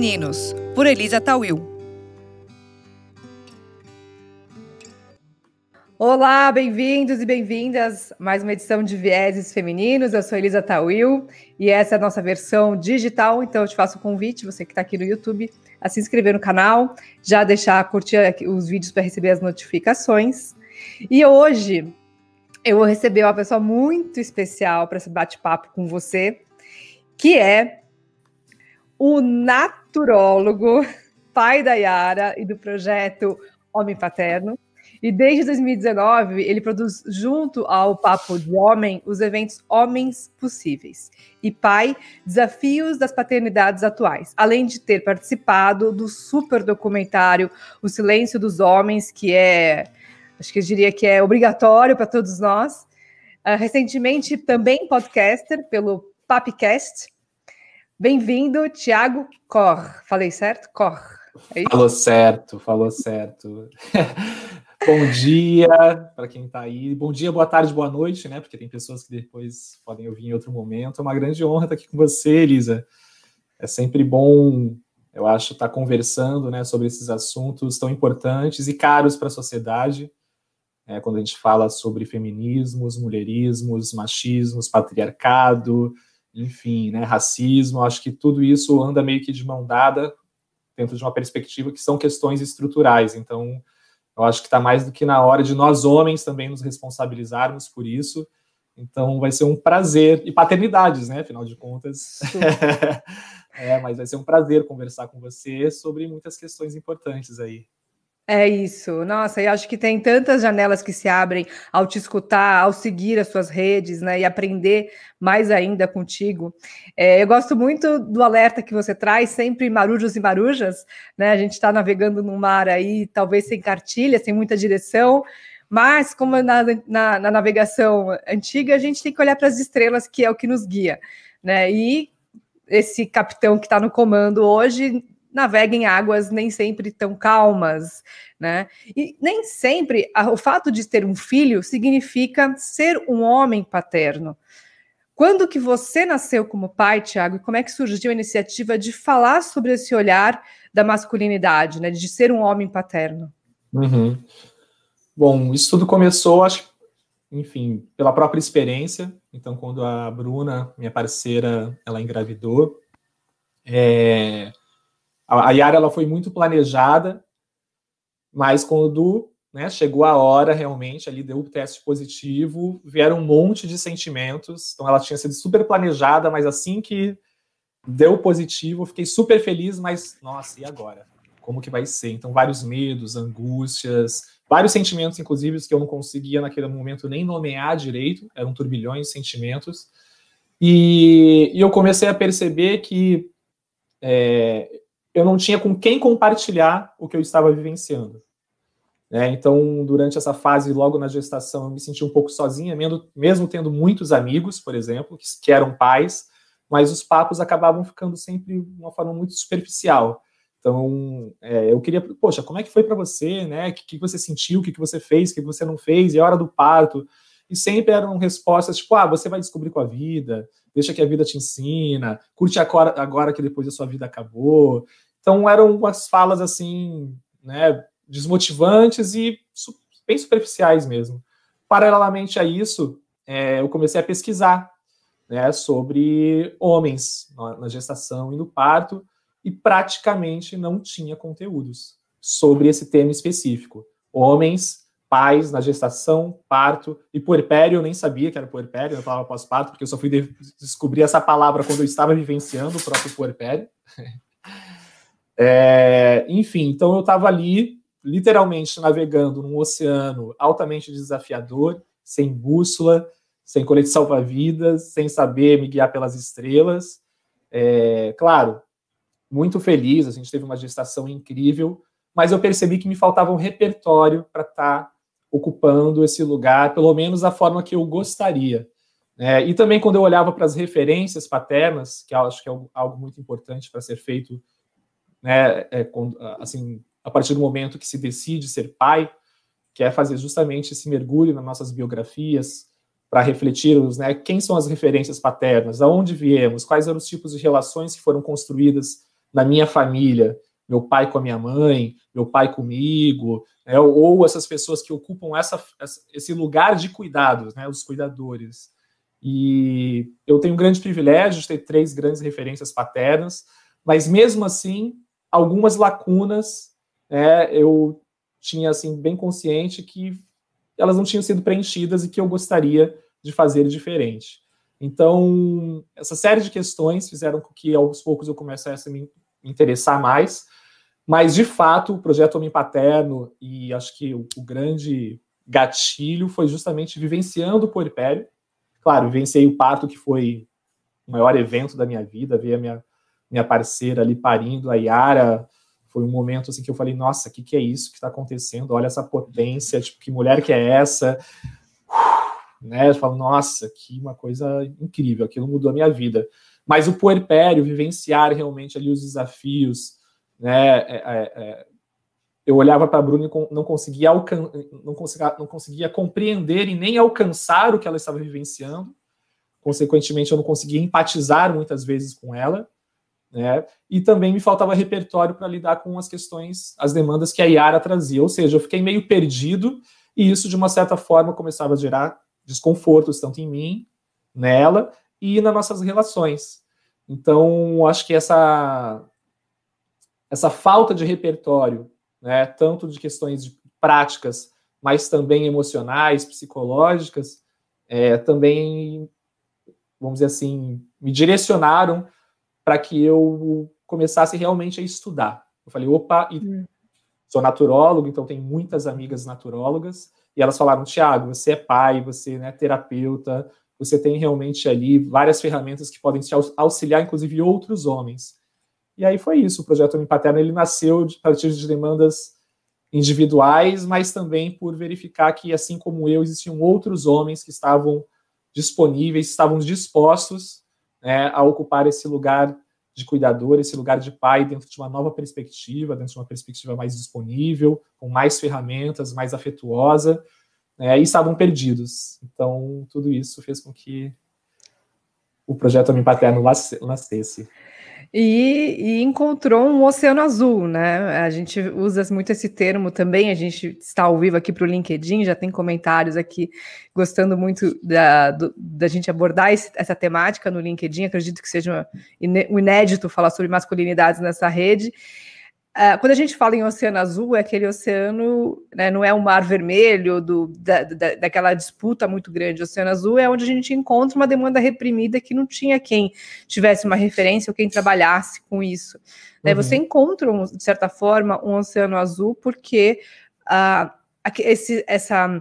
Femininos, por Elisa Tawil. Olá, bem-vindos e bem-vindas a mais uma edição de Vieses Femininos. Eu sou Elisa Tawil e essa é a nossa versão digital, então eu te faço o um convite, você que está aqui no YouTube, a se inscrever no canal, já deixar curtir os vídeos para receber as notificações. E hoje eu vou receber uma pessoa muito especial para esse bate-papo com você, que é o naturólogo, pai da Yara e do projeto Homem Paterno. E desde 2019, ele produz, junto ao Papo de Homem, os eventos Homens Possíveis e Pai, Desafios das Paternidades Atuais, além de ter participado do super documentário O Silêncio dos Homens, que é, acho que eu diria que é obrigatório para todos nós. Uh, recentemente, também podcaster pelo Papcast. Bem-vindo, Tiago Cor. Falei certo? Cor. É falou certo, falou certo. Bom dia para quem está aí. Bom dia, boa tarde, boa noite, né? Porque tem pessoas que depois podem ouvir em outro momento. É uma grande honra estar aqui com você, Elisa. É sempre bom, eu acho, estar conversando né, sobre esses assuntos tão importantes e caros para a sociedade. É, quando a gente fala sobre feminismos, mulherismos, machismos, patriarcado, enfim, né, racismo, acho que tudo isso anda meio que de mão dada dentro de uma perspectiva que são questões estruturais. Então, eu acho que está mais do que na hora de nós homens também nos responsabilizarmos por isso. Então vai ser um prazer, e paternidades, né? Afinal de contas. é, mas vai ser um prazer conversar com você sobre muitas questões importantes aí. É isso. Nossa, eu acho que tem tantas janelas que se abrem ao te escutar, ao seguir as suas redes, né, e aprender mais ainda contigo. É, eu gosto muito do alerta que você traz, sempre marujos e marujas, né? A gente está navegando no mar aí, talvez sem cartilha, sem muita direção, mas como na, na, na navegação antiga, a gente tem que olhar para as estrelas, que é o que nos guia, né? E esse capitão que está no comando hoje navega em águas nem sempre tão calmas, né? E nem sempre o fato de ter um filho significa ser um homem paterno. Quando que você nasceu como pai, Tiago, e como é que surgiu a iniciativa de falar sobre esse olhar da masculinidade, né, de ser um homem paterno? Uhum. Bom, isso tudo começou, acho, enfim, pela própria experiência. Então, quando a Bruna, minha parceira, ela engravidou, é, a Yara ela foi muito planejada, mas quando né, chegou a hora realmente, ali deu o teste positivo, vieram um monte de sentimentos. Então ela tinha sido super planejada, mas assim que deu positivo, fiquei super feliz, mas nossa, e agora? Como que vai ser? Então vários medos, angústias, vários sentimentos, inclusive, que eu não conseguia naquele momento nem nomear direito, eram turbilhões de sentimentos. E, e eu comecei a perceber que é, eu não tinha com quem compartilhar o que eu estava vivenciando. Né? Então, durante essa fase, logo na gestação, eu me senti um pouco sozinha, mesmo tendo muitos amigos, por exemplo, que, eram pais, mas os papos acabavam ficando sempre de uma forma muito superficial. Então, é, eu queria, poxa, como é que foi para você, né? O que, que, você sentiu, o que, que você fez, o que, que você não fez, e a hora do parto. E sempre eram respostas tipo, ah, você vai descobrir com a vida, deixa que a vida te ensina, curte agora, agora que depois a sua vida acabou. Então eram umas falas assim, né, desmotivantes e bem superficiais mesmo. Paralelamente a isso, é, eu comecei a pesquisar né, sobre homens na gestação e no parto e praticamente não tinha conteúdos sobre esse tema específico. Homens pais na gestação, parto e puerpério, eu nem sabia que era puerpério, eu falava pós-parto, porque eu só fui de descobrir essa palavra quando eu estava vivenciando o próprio puerpério. É, enfim, então eu estava ali, literalmente navegando num oceano altamente desafiador, sem bússola, sem colete salva-vidas, sem saber me guiar pelas estrelas. É, claro, muito feliz, a gente teve uma gestação incrível, mas eu percebi que me faltava um repertório para estar tá ocupando esse lugar, pelo menos da forma que eu gostaria. É, e também quando eu olhava para as referências paternas, que acho que é algo muito importante para ser feito, né, é, assim, a partir do momento que se decide ser pai, que é fazer justamente esse mergulho nas nossas biografias, para refletirmos né, quem são as referências paternas, aonde viemos, quais eram os tipos de relações que foram construídas na minha família, meu pai com a minha mãe, meu pai comigo, né, ou essas pessoas que ocupam essa, esse lugar de cuidados, né, os cuidadores. E eu tenho um grande privilégio de ter três grandes referências paternas, mas mesmo assim, algumas lacunas, né, eu tinha assim bem consciente que elas não tinham sido preenchidas e que eu gostaria de fazer diferente. Então, essa série de questões fizeram com que aos poucos eu começasse a me interessar mais, mas de fato, o projeto Homem Paterno e acho que o, o grande gatilho foi justamente vivenciando o puerpério. Claro, vivenciei o parto que foi o maior evento da minha vida, ver a minha minha parceira ali parindo, a Yara, foi um momento assim que eu falei, nossa, o que, que é isso que está acontecendo? Olha essa potência, tipo, que mulher que é essa? né? Eu falo, nossa, que uma coisa incrível, aquilo mudou a minha vida. Mas o puerpério, vivenciar realmente ali os desafios, né? É, é, é, eu olhava para a Bruna e não conseguia, alcan não, conseguia, não conseguia compreender e nem alcançar o que ela estava vivenciando. Consequentemente, eu não conseguia empatizar muitas vezes com ela. Né? E também me faltava repertório para lidar com as questões, as demandas que a Yara trazia. Ou seja, eu fiquei meio perdido e isso, de uma certa forma, começava a gerar desconfortos, tanto em mim, nela e nas nossas relações. Então, acho que essa, essa falta de repertório, né, tanto de questões de práticas, mas também emocionais, psicológicas, é, também, vamos dizer assim, me direcionaram para que eu começasse realmente a estudar. Eu falei, opa, hum. sou naturólogo, então tenho muitas amigas naturólogas, e elas falaram, Tiago, você é pai, você é né, terapeuta, você tem realmente ali várias ferramentas que podem te auxiliar, inclusive outros homens. E aí foi isso, o projeto Homem Paterno, ele nasceu a partir de demandas individuais, mas também por verificar que, assim como eu, existiam outros homens que estavam disponíveis, estavam dispostos né, a ocupar esse lugar de cuidador, esse lugar de pai dentro de uma nova perspectiva, dentro de uma perspectiva mais disponível, com mais ferramentas, mais afetuosa, né, e estavam perdidos. Então, tudo isso fez com que o projeto Homem Paterno nascesse e, e, encontrou um oceano azul, né? A gente usa muito esse termo também, a gente está ao vivo aqui para o LinkedIn, já tem comentários aqui gostando muito da, do, da gente abordar esse, essa temática no LinkedIn, acredito que seja um inédito falar sobre masculinidades nessa rede. Uh, quando a gente fala em oceano azul, é aquele oceano, né, não é o mar vermelho, do, da, da, daquela disputa muito grande. O oceano azul é onde a gente encontra uma demanda reprimida que não tinha quem tivesse uma referência ou quem trabalhasse com isso. Né? Uhum. Você encontra, de certa forma, um oceano azul porque uh, esse, essa,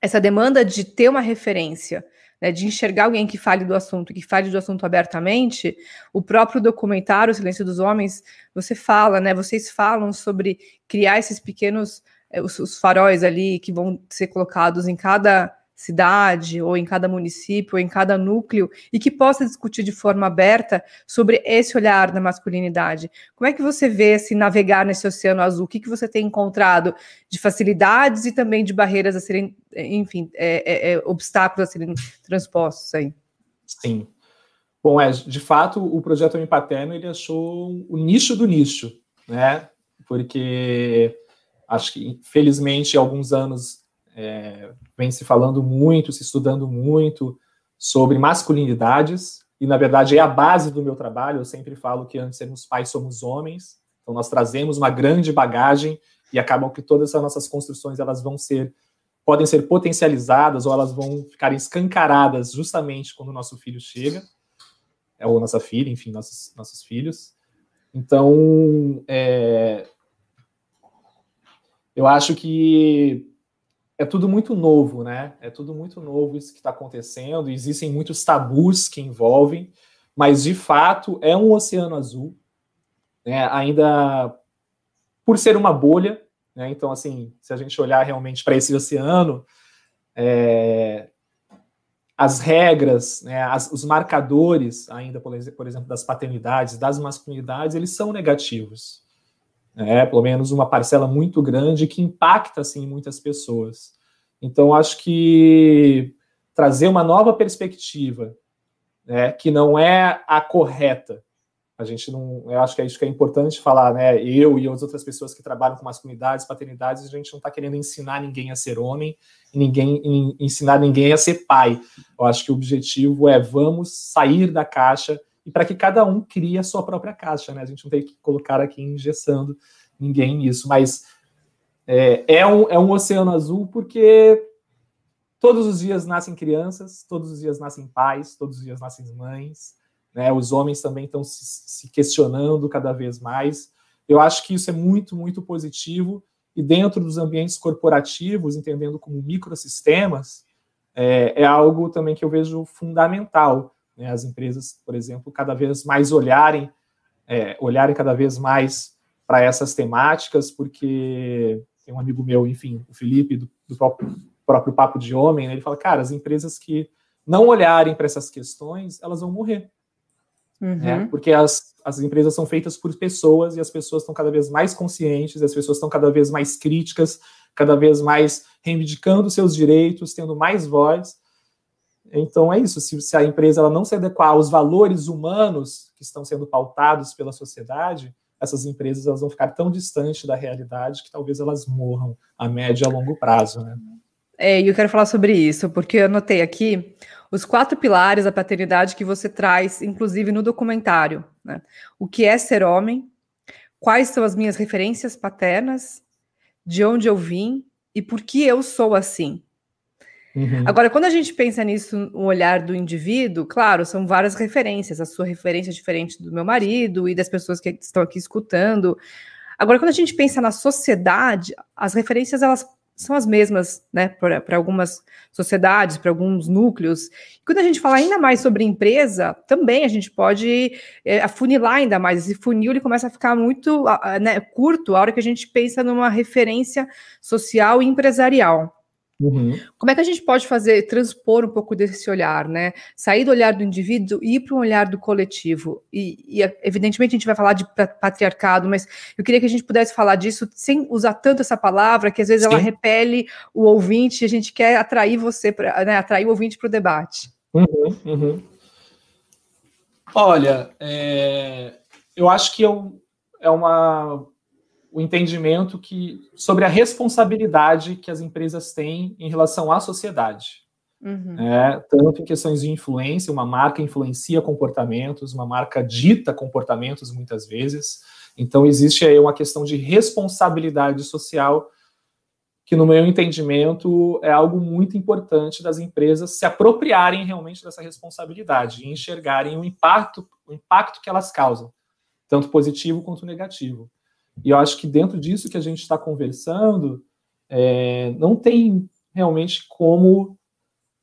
essa demanda de ter uma referência né, de enxergar alguém que fale do assunto, que fale do assunto abertamente, o próprio documentário O Silêncio dos Homens, você fala, né, vocês falam sobre criar esses pequenos, eh, os, os faróis ali que vão ser colocados em cada cidade, ou em cada município, ou em cada núcleo, e que possa discutir de forma aberta sobre esse olhar da masculinidade. Como é que você vê se navegar nesse oceano azul? O que, que você tem encontrado de facilidades e também de barreiras a serem, enfim, é, é, é, obstáculos a serem transpostos aí? Sim. Bom, é, de fato, o projeto Homem Paterno, ele achou o nicho do nicho, né? Porque acho que, felizmente, alguns anos é, vem se falando muito, se estudando muito sobre masculinidades, e na verdade é a base do meu trabalho. Eu sempre falo que antes de sermos pais, somos homens, então nós trazemos uma grande bagagem e acabam que todas essas nossas construções elas vão ser podem ser potencializadas ou elas vão ficar escancaradas justamente quando o nosso filho chega, é, ou nossa filha, enfim, nossos, nossos filhos. Então, é, eu acho que é tudo muito novo, né? É tudo muito novo isso que está acontecendo. Existem muitos tabus que envolvem, mas de fato é um oceano azul, né? Ainda por ser uma bolha, né? Então, assim, se a gente olhar realmente para esse oceano, é, as regras, né, as, os marcadores, ainda, por, exemplo, das paternidades, das masculinidades, eles são negativos né? pelo menos uma parcela muito grande que impacta assim muitas pessoas. Então acho que trazer uma nova perspectiva, né, que não é a correta. A gente não, eu acho que é isso que é importante falar, né? Eu e as outras pessoas que trabalham com masculinidades, paternidades, a gente não está querendo ensinar ninguém a ser homem, ninguém ensinar ninguém a ser pai. Eu acho que o objetivo é vamos sair da caixa e para que cada um crie a sua própria caixa, né? A gente não tem que colocar aqui engessando ninguém nisso, mas é, é, um, é um oceano azul porque todos os dias nascem crianças, todos os dias nascem pais, todos os dias nascem mães, né? Os homens também estão se, se questionando cada vez mais. Eu acho que isso é muito, muito positivo e dentro dos ambientes corporativos, entendendo como microsistemas, é, é algo também que eu vejo fundamental. Né? As empresas, por exemplo, cada vez mais olharem, é, olharem cada vez mais para essas temáticas, porque tem um amigo meu, enfim, o Felipe, do, do próprio, próprio Papo de Homem, né? ele fala, cara, as empresas que não olharem para essas questões, elas vão morrer. Uhum. Né? Porque as, as empresas são feitas por pessoas e as pessoas estão cada vez mais conscientes, as pessoas estão cada vez mais críticas, cada vez mais reivindicando seus direitos, tendo mais voz. Então é isso. Se, se a empresa ela não se adequar aos valores humanos que estão sendo pautados pela sociedade, essas empresas elas vão ficar tão distantes da realidade que talvez elas morram a médio e a longo prazo, né? É, eu quero falar sobre isso, porque eu anotei aqui os quatro pilares da paternidade que você traz, inclusive no documentário. Né? O que é ser homem? Quais são as minhas referências paternas? De onde eu vim? E por que eu sou assim? Uhum. Agora, quando a gente pensa nisso, no olhar do indivíduo, claro, são várias referências. A sua referência é diferente do meu marido e das pessoas que estão aqui escutando. Agora, quando a gente pensa na sociedade, as referências elas são as mesmas, né, para algumas sociedades, para alguns núcleos. Quando a gente fala ainda mais sobre empresa, também a gente pode é, afunilar ainda mais. Esse funil ele começa a ficar muito né, curto a hora que a gente pensa numa referência social e empresarial. Uhum. Como é que a gente pode fazer, transpor um pouco desse olhar, né? Sair do olhar do indivíduo e ir para um olhar do coletivo. E, e, evidentemente, a gente vai falar de patriarcado, mas eu queria que a gente pudesse falar disso sem usar tanto essa palavra, que às vezes Sim. ela repele o ouvinte e a gente quer atrair você, pra, né, atrair o ouvinte para o debate. Uhum, uhum. Olha, é, eu acho que eu, é uma o entendimento que sobre a responsabilidade que as empresas têm em relação à sociedade. Uhum. É, tanto em questões de influência, uma marca influencia comportamentos, uma marca dita comportamentos muitas vezes. Então existe aí uma questão de responsabilidade social que, no meu entendimento, é algo muito importante das empresas se apropriarem realmente dessa responsabilidade e enxergarem o impacto, o impacto que elas causam, tanto positivo quanto negativo. E eu acho que dentro disso que a gente está conversando, é, não tem realmente como,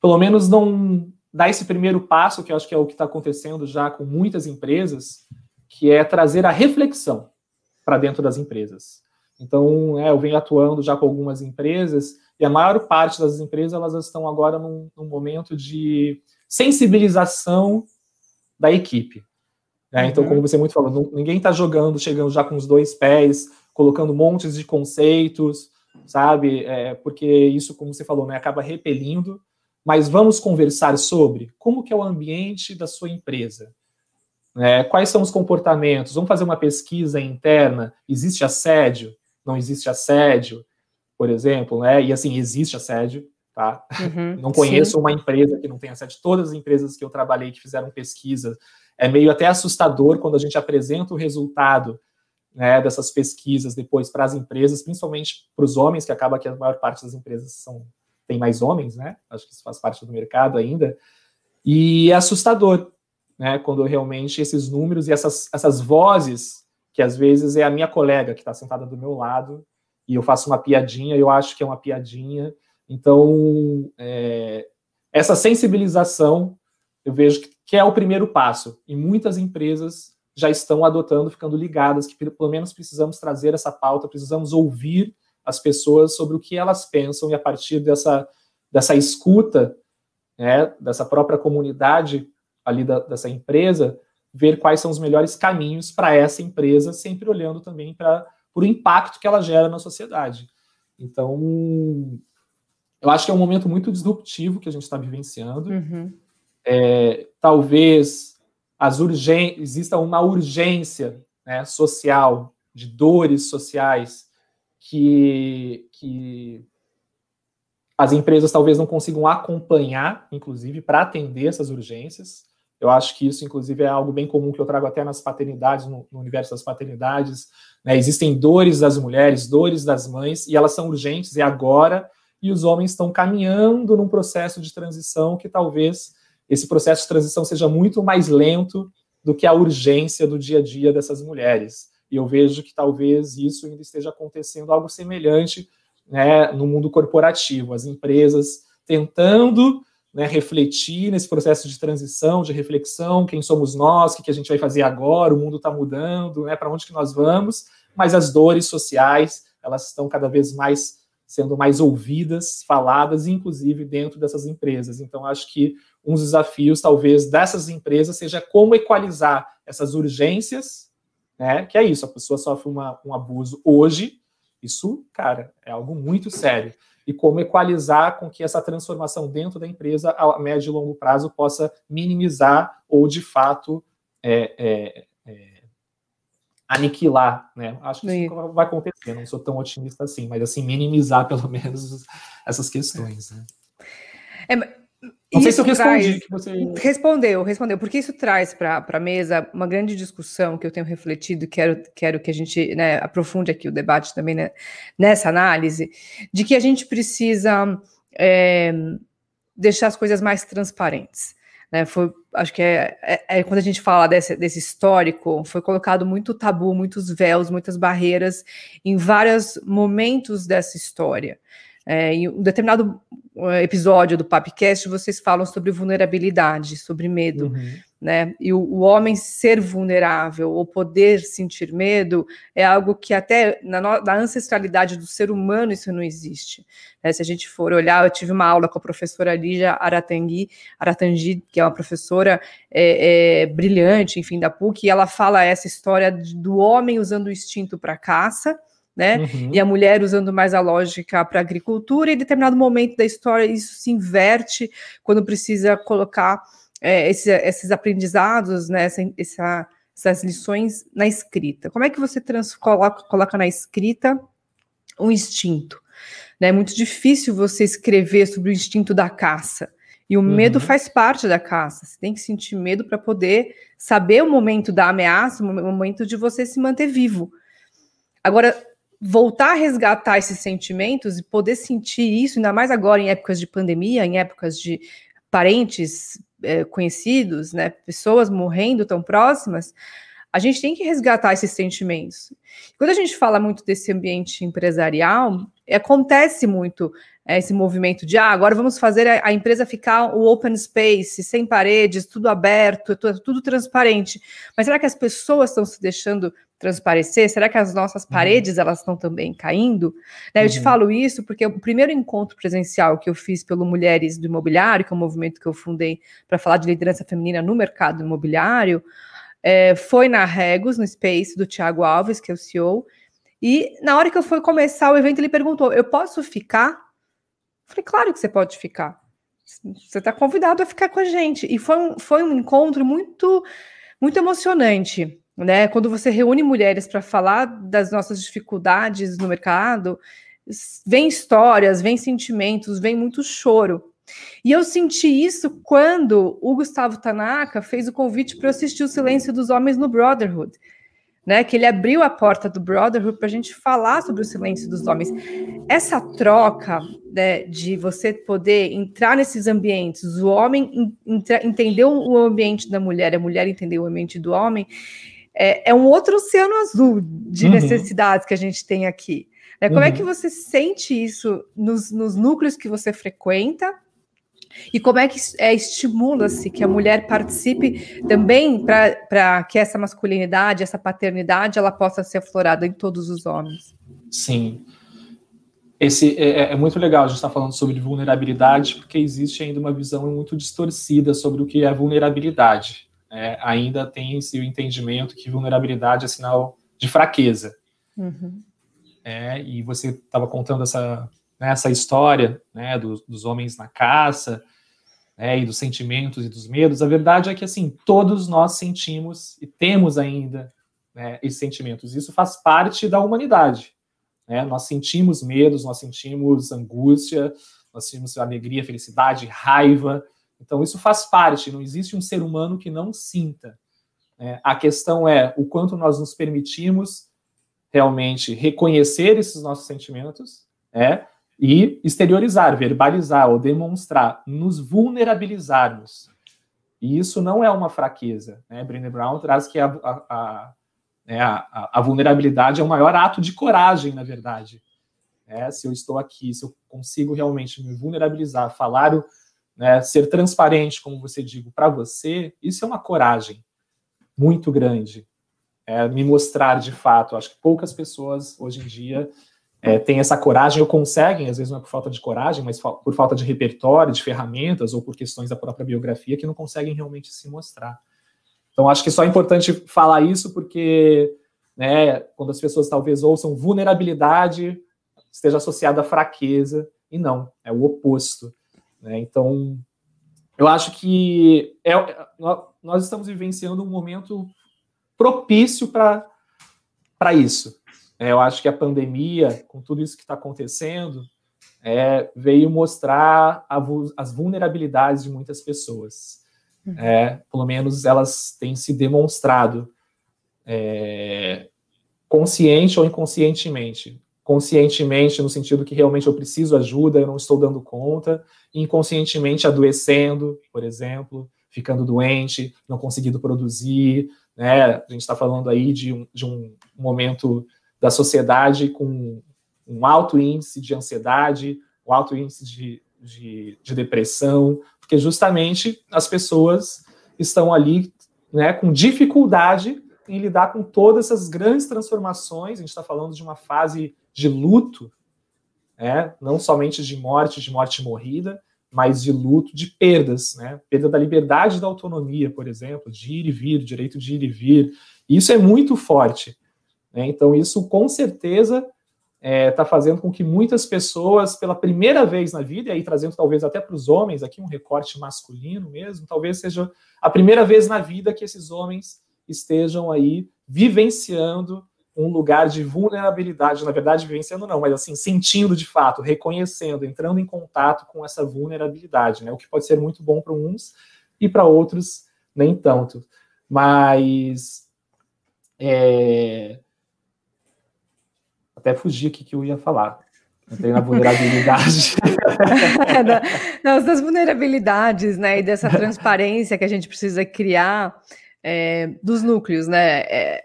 pelo menos não dar esse primeiro passo, que eu acho que é o que está acontecendo já com muitas empresas, que é trazer a reflexão para dentro das empresas. Então, é, eu venho atuando já com algumas empresas, e a maior parte das empresas elas estão agora num, num momento de sensibilização da equipe. Né? Então, uhum. como você muito falou, ninguém está jogando, chegando já com os dois pés, colocando montes de conceitos, sabe? É, porque isso, como você falou, né, acaba repelindo. Mas vamos conversar sobre como que é o ambiente da sua empresa. Né? Quais são os comportamentos? Vamos fazer uma pesquisa interna. Existe assédio? Não existe assédio, por exemplo, né? E assim, existe assédio, tá? Uhum, não conheço sim. uma empresa que não tenha assédio. Todas as empresas que eu trabalhei que fizeram pesquisa é meio até assustador quando a gente apresenta o resultado né, dessas pesquisas depois para as empresas, principalmente para os homens, que acaba que a maior parte das empresas são tem mais homens, né? Acho que isso faz parte do mercado ainda. E é assustador, né? Quando realmente esses números e essas, essas vozes, que às vezes é a minha colega que está sentada do meu lado, e eu faço uma piadinha, eu acho que é uma piadinha. Então, é, essa sensibilização eu vejo que é o primeiro passo. E muitas empresas já estão adotando, ficando ligadas, que pelo menos precisamos trazer essa pauta, precisamos ouvir as pessoas sobre o que elas pensam e a partir dessa, dessa escuta, né, dessa própria comunidade ali da, dessa empresa, ver quais são os melhores caminhos para essa empresa, sempre olhando também para o impacto que ela gera na sociedade. Então, eu acho que é um momento muito disruptivo que a gente está vivenciando. Uhum. É, talvez exista uma urgência né, social, de dores sociais, que, que as empresas talvez não consigam acompanhar, inclusive, para atender essas urgências. Eu acho que isso, inclusive, é algo bem comum que eu trago até nas paternidades, no, no universo das paternidades. Né? Existem dores das mulheres, dores das mães, e elas são urgentes, e agora, e os homens estão caminhando num processo de transição que talvez esse processo de transição seja muito mais lento do que a urgência do dia a dia dessas mulheres. E eu vejo que talvez isso ainda esteja acontecendo algo semelhante né, no mundo corporativo, as empresas tentando né, refletir nesse processo de transição, de reflexão, quem somos nós, o que, que a gente vai fazer agora, o mundo está mudando, né, para onde que nós vamos, mas as dores sociais, elas estão cada vez mais sendo mais ouvidas, faladas, inclusive dentro dessas empresas. Então, acho que um dos desafios, talvez, dessas empresas seja como equalizar essas urgências, né? Que é isso, a pessoa sofre uma, um abuso hoje, isso, cara, é algo muito sério. E como equalizar com que essa transformação dentro da empresa, a médio e longo prazo, possa minimizar ou, de fato, é, é, é, aniquilar, né? Acho que isso vai acontecer, não sou tão otimista assim, mas assim, minimizar pelo menos essas questões, né? É, não sei se eu respondi que você. Respondeu, respondeu, porque isso traz para a mesa uma grande discussão que eu tenho refletido, quero, quero que a gente né, aprofunde aqui o debate também né, nessa análise, de que a gente precisa é, deixar as coisas mais transparentes. Né, foi, acho que é, é, é, quando a gente fala desse, desse histórico, foi colocado muito tabu, muitos véus, muitas barreiras em vários momentos dessa história. É, em um determinado episódio do Papcast, vocês falam sobre vulnerabilidade, sobre medo, uhum. né? E o, o, homem ser vulnerável ou poder sentir medo é algo que até na, na ancestralidade do ser humano isso não existe. Né? Se a gente for olhar, eu tive uma aula com a professora Lígia Aratangi, Aratangi que é uma professora é, é, brilhante, enfim, da PUC, e ela fala essa história do homem usando o instinto para caça, né? Uhum. E a mulher usando mais a lógica para a agricultura, e em determinado momento da história isso se inverte quando precisa colocar é, esse, esses aprendizados, né? Essa, essa, essas lições na escrita. Como é que você trans, coloca, coloca na escrita um instinto? Né? É muito difícil você escrever sobre o instinto da caça. E o uhum. medo faz parte da caça. Você tem que sentir medo para poder saber o momento da ameaça, o momento de você se manter vivo. Agora, voltar a resgatar esses sentimentos e poder sentir isso, ainda mais agora em épocas de pandemia, em épocas de parentes é, conhecidos, né, pessoas morrendo tão próximas, a gente tem que resgatar esses sentimentos. Quando a gente fala muito desse ambiente empresarial, acontece muito esse movimento de ah, agora vamos fazer a, a, empresa ficar o open space, sem paredes, tudo aberto, tudo, tudo transparente. Mas será que as pessoas estão se deixando transparecer? Será que as nossas uhum. paredes uhum. elas estão também caindo? Né, eu uhum. te falo isso porque o primeiro encontro presencial que eu fiz pelo Mulheres do Imobiliário, que é um movimento que eu fundei para falar de liderança feminina no mercado imobiliário, é, foi na Regos, no Space do Tiago Alves, que é o CEO. E na hora que eu fui começar o evento, ele perguntou: Eu posso ficar? Falei: Claro que você pode ficar. Você está convidado a ficar com a gente. E foi um, foi um encontro muito, muito emocionante né? Quando você reúne mulheres para falar das nossas dificuldades no mercado, vem histórias, vem sentimentos, vem muito choro. E eu senti isso quando o Gustavo Tanaka fez o convite para eu assistir o Silêncio dos Homens no Brotherhood. Né, que ele abriu a porta do Brotherhood para a gente falar sobre o silêncio dos homens. Essa troca né, de você poder entrar nesses ambientes, o homem entender o ambiente da mulher, a mulher entender o ambiente do homem, é, é um outro oceano azul de uhum. necessidades que a gente tem aqui. Né? Como uhum. é que você sente isso nos, nos núcleos que você frequenta? E como é que é, estimula-se que a mulher participe também para que essa masculinidade, essa paternidade, ela possa ser aflorada em todos os homens? Sim. Esse é, é, é muito legal a gente estar tá falando sobre vulnerabilidade, porque existe ainda uma visão muito distorcida sobre o que é vulnerabilidade é, ainda tem esse entendimento que vulnerabilidade é sinal de fraqueza. Uhum. É, e você estava contando essa, né, essa história né, dos, dos, homens na caça. Né, e dos sentimentos e dos medos, a verdade é que assim todos nós sentimos e temos ainda né, esses sentimentos. Isso faz parte da humanidade. Né? Nós sentimos medos, nós sentimos angústia, nós sentimos alegria, felicidade, raiva. Então isso faz parte. Não existe um ser humano que não sinta. Né? A questão é o quanto nós nos permitimos realmente reconhecer esses nossos sentimentos, é, e exteriorizar, verbalizar ou demonstrar, nos vulnerabilizarmos. E isso não é uma fraqueza. Né? Brené Brown traz que a, a, né, a, a, a, vulnerabilidade é o maior ato de coragem, na verdade. É, se eu estou aqui, se eu consigo realmente me vulnerabilizar, falar, né, ser transparente, como você digo, para você, isso é uma coragem muito grande. É, me mostrar de fato. Acho que poucas pessoas hoje em dia é, têm essa coragem ou conseguem, às vezes não é por falta de coragem, mas por falta de repertório, de ferramentas ou por questões da própria biografia, que não conseguem realmente se mostrar. Então, acho que só é importante falar isso porque, né, quando as pessoas talvez ouçam vulnerabilidade, esteja associada à fraqueza, e não, é o oposto. Né? Então, eu acho que é, nós estamos vivenciando um momento propício para isso. É, eu acho que a pandemia, com tudo isso que está acontecendo, é, veio mostrar a, as vulnerabilidades de muitas pessoas. Uhum. É, pelo menos elas têm se demonstrado é, consciente ou inconscientemente. Conscientemente, no sentido que realmente eu preciso ajuda, eu não estou dando conta, inconscientemente adoecendo, por exemplo, ficando doente, não conseguindo produzir. Né? A gente está falando aí de um, de um momento da sociedade com um alto índice de ansiedade, um alto índice de, de, de depressão, porque justamente as pessoas estão ali né, com dificuldade em lidar com todas essas grandes transformações. A gente está falando de uma fase de luto, né, não somente de morte, de morte morrida, mas de luto, de perdas, né? Perda da liberdade da autonomia, por exemplo, de ir e vir, direito de ir e vir. Isso é muito forte. Né? Então, isso com certeza está é, tá fazendo com que muitas pessoas, pela primeira vez na vida, e aí trazendo talvez até para os homens aqui um recorte masculino mesmo, talvez seja a primeira vez na vida que esses homens estejam aí vivenciando um lugar de vulnerabilidade, na verdade, vivenciando não, mas assim, sentindo de fato, reconhecendo, entrando em contato com essa vulnerabilidade, né? O que pode ser muito bom para uns e para outros nem tanto. Mas é, até fugi aqui que eu ia falar. Entrei na vulnerabilidade. das, das vulnerabilidades, né? E dessa transparência que a gente precisa criar é, dos núcleos, né? É,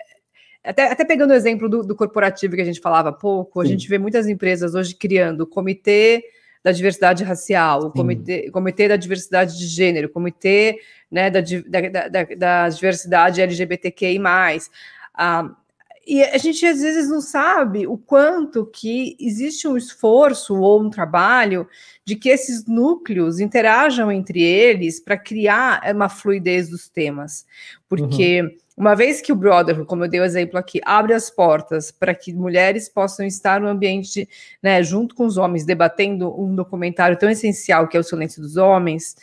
até, até pegando o exemplo do, do, corporativo que a gente falava há pouco, a gente vê muitas empresas hoje criando o comitê da diversidade racial, o comitê, comitê da diversidade de gênero, o comitê né, da, da, da, da diversidade LGBTQI. Ah, e a gente às vezes não sabe o quanto que existe um esforço ou um trabalho de que esses núcleos interajam entre eles para criar uma fluidez dos temas. Porque uhum. Uma vez que o Brotherhood, como eu dei o exemplo aqui, abre as portas para que mulheres possam estar no ambiente, né, junto com os homens, debatendo um documentário tão essencial que é o Silêncio dos Homens,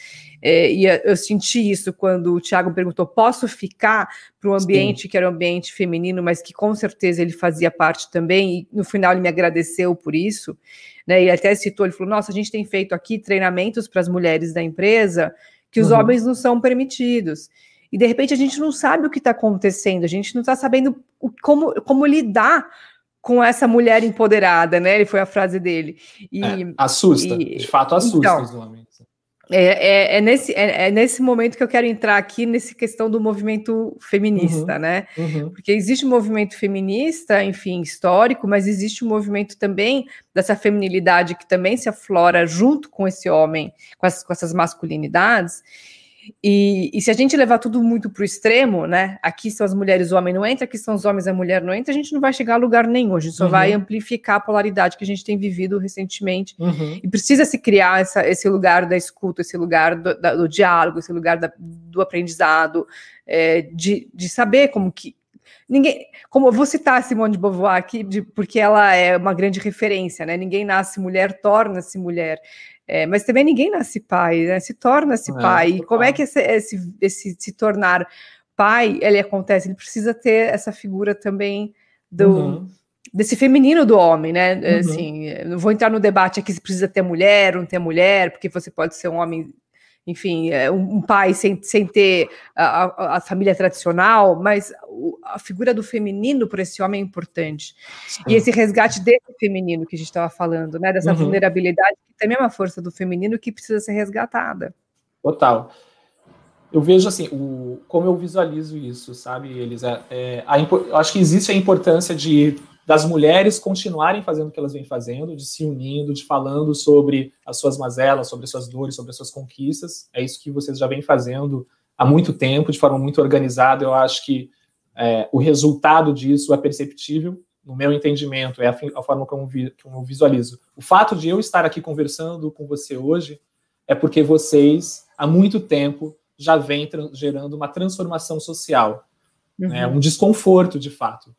é, e eu senti isso quando o Tiago perguntou: posso ficar para um ambiente Sim. que era um ambiente feminino, mas que com certeza ele fazia parte também, e no final ele me agradeceu por isso. Né, ele até citou, ele falou: nossa, a gente tem feito aqui treinamentos para as mulheres da empresa que os uhum. homens não são permitidos. E de repente a gente não sabe o que está acontecendo, a gente não está sabendo como, como lidar com essa mulher empoderada, né? Ele foi a frase dele. E, é, assusta, e, de fato assusta então, os homens. É, é, é, nesse, é, é, nesse momento que eu quero entrar aqui nessa questão do movimento feminista, uhum, né? Uhum. Porque existe um movimento feminista, enfim, histórico, mas existe um movimento também dessa feminilidade que também se aflora junto com esse homem, com, as, com essas masculinidades. E, e, se a gente levar tudo muito para o extremo, né? Aqui são as mulheres, o homem não entra, aqui são os homens, a mulher não entra, a gente não vai chegar a lugar nenhum, a gente só uhum. vai amplificar a polaridade que a gente tem vivido recentemente. Uhum. E precisa se criar essa, esse lugar da escuta, esse lugar do, da, do diálogo, esse lugar da, do aprendizado, é, de, de saber como que. Ninguém, como eu vou citar a Simone de Beauvoir aqui, de, porque ela é uma grande referência, né? Ninguém nasce mulher, torna-se mulher. É, mas também ninguém nasce pai, né? Se torna-se é, pai. E como é que esse, esse, esse, se tornar pai ele acontece? Ele precisa ter essa figura também do. Uhum. Desse feminino do homem, né? Uhum. Assim, não vou entrar no debate aqui se precisa ter mulher ou não ter mulher, porque você pode ser um homem enfim, é, um, pai sem, sem ter a, a, a, família tradicional, mas a figura do feminino para esse homem é importante. Sim. E esse resgate desse feminino que a gente estava falando, né? Dessa uhum. vulnerabilidade, que também é uma força do feminino que precisa ser resgatada. Total. Eu vejo assim, o, como eu visualizo isso, sabe, Elisa? É, a, eu acho que existe a importância de das mulheres continuarem fazendo o que elas vêm fazendo, de se unindo, de falando sobre as suas mazelas, sobre as suas dores, sobre as suas conquistas. É isso que vocês já vêm fazendo há muito tempo, de forma muito organizada. Eu acho que é, o resultado disso é perceptível, no meu entendimento, é a, a forma como, vi, como eu visualizo. O fato de eu estar aqui conversando com você hoje é porque vocês, há muito tempo, já vêm gerando uma transformação social, né, uhum. né, um desconforto, de fato.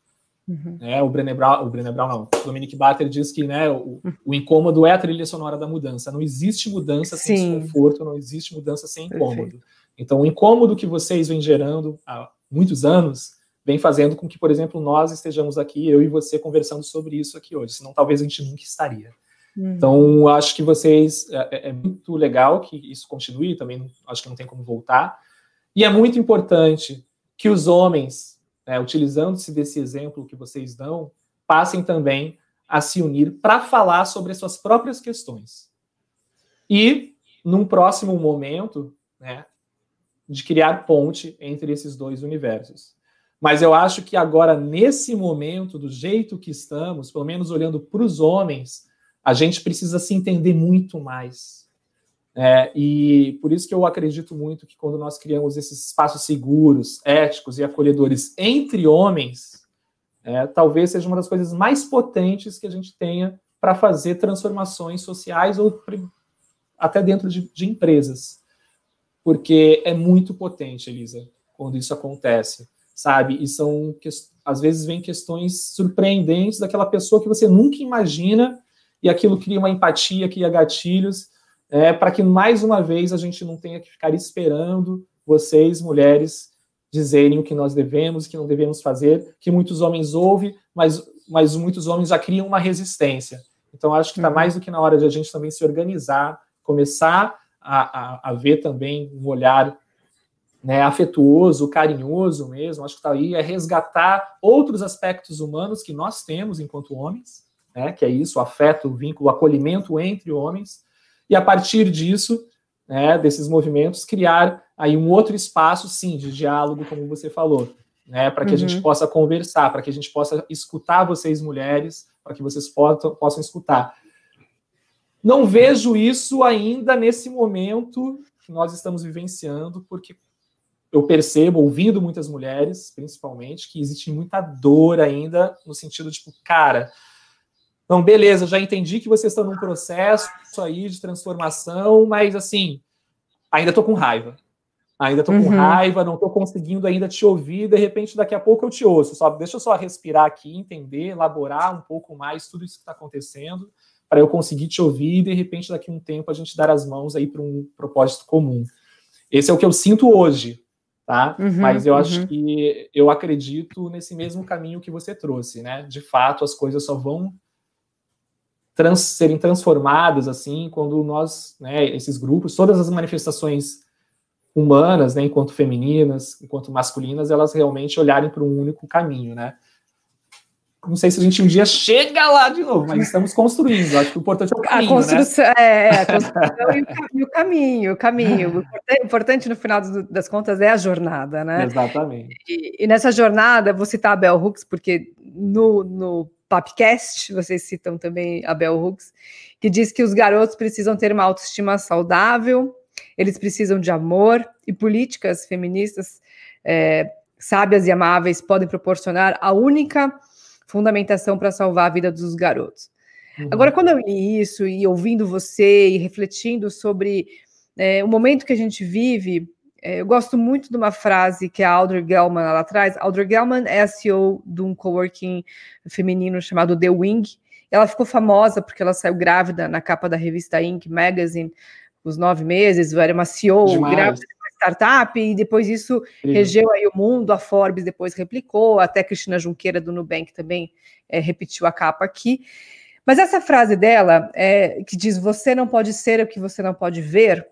Uhum. É, o Brené Brown, o Brené Brown não, o Dominic Bater diz que né, o, o, incômodo é a trilha sonora da mudança. Não existe mudança sem Sim. desconforto, não existe mudança sem incômodo. Perfeito. Então, o incômodo que vocês vêm gerando há muitos anos vem fazendo com que, por exemplo, nós estejamos aqui, eu e você, conversando sobre isso aqui hoje. Senão, talvez a gente nunca estaria. Uhum. Então, acho que vocês. É, é, é, muito legal que isso continue, também acho que não tem como voltar. E é muito importante que os homens né, utilizando-se desse exemplo que vocês dão, passem também a se unir para falar sobre as suas próprias questões. E, num próximo momento, né, de criar ponte entre esses dois universos. Mas eu acho que agora, nesse momento, do jeito que estamos, pelo menos olhando para os homens, a gente precisa se entender muito mais é, e por isso que eu acredito muito que quando nós criamos esses espaços seguros, éticos e acolhedores entre homens, é, talvez seja uma das coisas mais potentes que a gente tenha para fazer transformações sociais ou até dentro de, de empresas. Porque é muito potente, Elisa, quando isso acontece, sabe? E são, às vezes, vem questões surpreendentes daquela pessoa que você nunca imagina e aquilo cria uma empatia, cria gatilhos é, para que mais uma vez a gente não tenha que ficar esperando vocês, mulheres, dizerem o que nós devemos, o que não devemos fazer, que muitos homens ouvem, mas, mas muitos homens já criam uma resistência. Então, acho que está uhum. mais do que na hora de a gente também se organizar, começar a, a, a ver também um olhar né, afetuoso, carinhoso mesmo, acho que está aí, é resgatar outros aspectos humanos que nós temos enquanto homens, né, que é isso, o afeto, o vínculo, o acolhimento entre homens, e a partir disso, né, desses movimentos, criar aí um outro espaço, sim, de diálogo, como você falou, né, para que uhum. a gente uhum. possa conversar, para que a gente possa escutar vocês mulheres, para que vocês possam, possam escutar. Não vejo isso ainda nesse momento que nós estamos vivenciando, porque eu percebo, ouvindo muitas mulheres, principalmente, que existe muita dor ainda, no sentido, tipo, cara, então, beleza, já entendi que vocês estão num processo aí de transformação, mas assim, ainda estou com raiva. Ainda estou com uhum. raiva, não estou conseguindo ainda te ouvir, de repente daqui a pouco eu te ouço. Só, deixa eu só respirar aqui, entender, elaborar um pouco mais tudo isso que está acontecendo, para eu conseguir te ouvir e de repente daqui a um tempo a gente dar as mãos aí para um propósito comum. Esse é o que eu sinto hoje, tá? Uhum, Mas eu uhum. acho que eu acredito nesse mesmo caminho que você trouxe, né? De fato, as coisas só vão trans, serem transformadas assim quando nós, né, esses grupos, todas as manifestações humanas, né, enquanto femininas, enquanto masculinas, elas realmente olharem para um único caminho, né? Não sei se a gente um dia chega lá de novo, mas estamos construindo. Acho que o importante é o caminho, a construção, né? É, a construção e, o, caminho, o caminho. O importante, no final das contas, é a jornada, né? Exatamente. E, e nessa jornada, vou citar a Bell Hooks, porque no, no Papcast, vocês citam também a Bell Hooks, que diz que os garotos precisam ter uma autoestima saudável, eles precisam de amor e políticas feministas é, sábias e amáveis podem proporcionar a única fundamentação para salvar a vida dos garotos. Uhum. Agora, quando eu li isso e ouvindo você e refletindo sobre é, o momento que a gente vive, eu gosto muito de uma frase que a Audrey Gelman lá atrás. Audrey Gelman é a CEO de um coworking feminino chamado The Wing. Ela ficou famosa porque ela saiu grávida na capa da revista Inc. Magazine, os nove meses, era uma CEO Demais. grávida de uma startup, e depois isso regeu aí o mundo, a Forbes depois replicou, até Cristina Junqueira do Nubank também é, repetiu a capa aqui. Mas essa frase dela, é, que diz: Você não pode ser o que você não pode ver,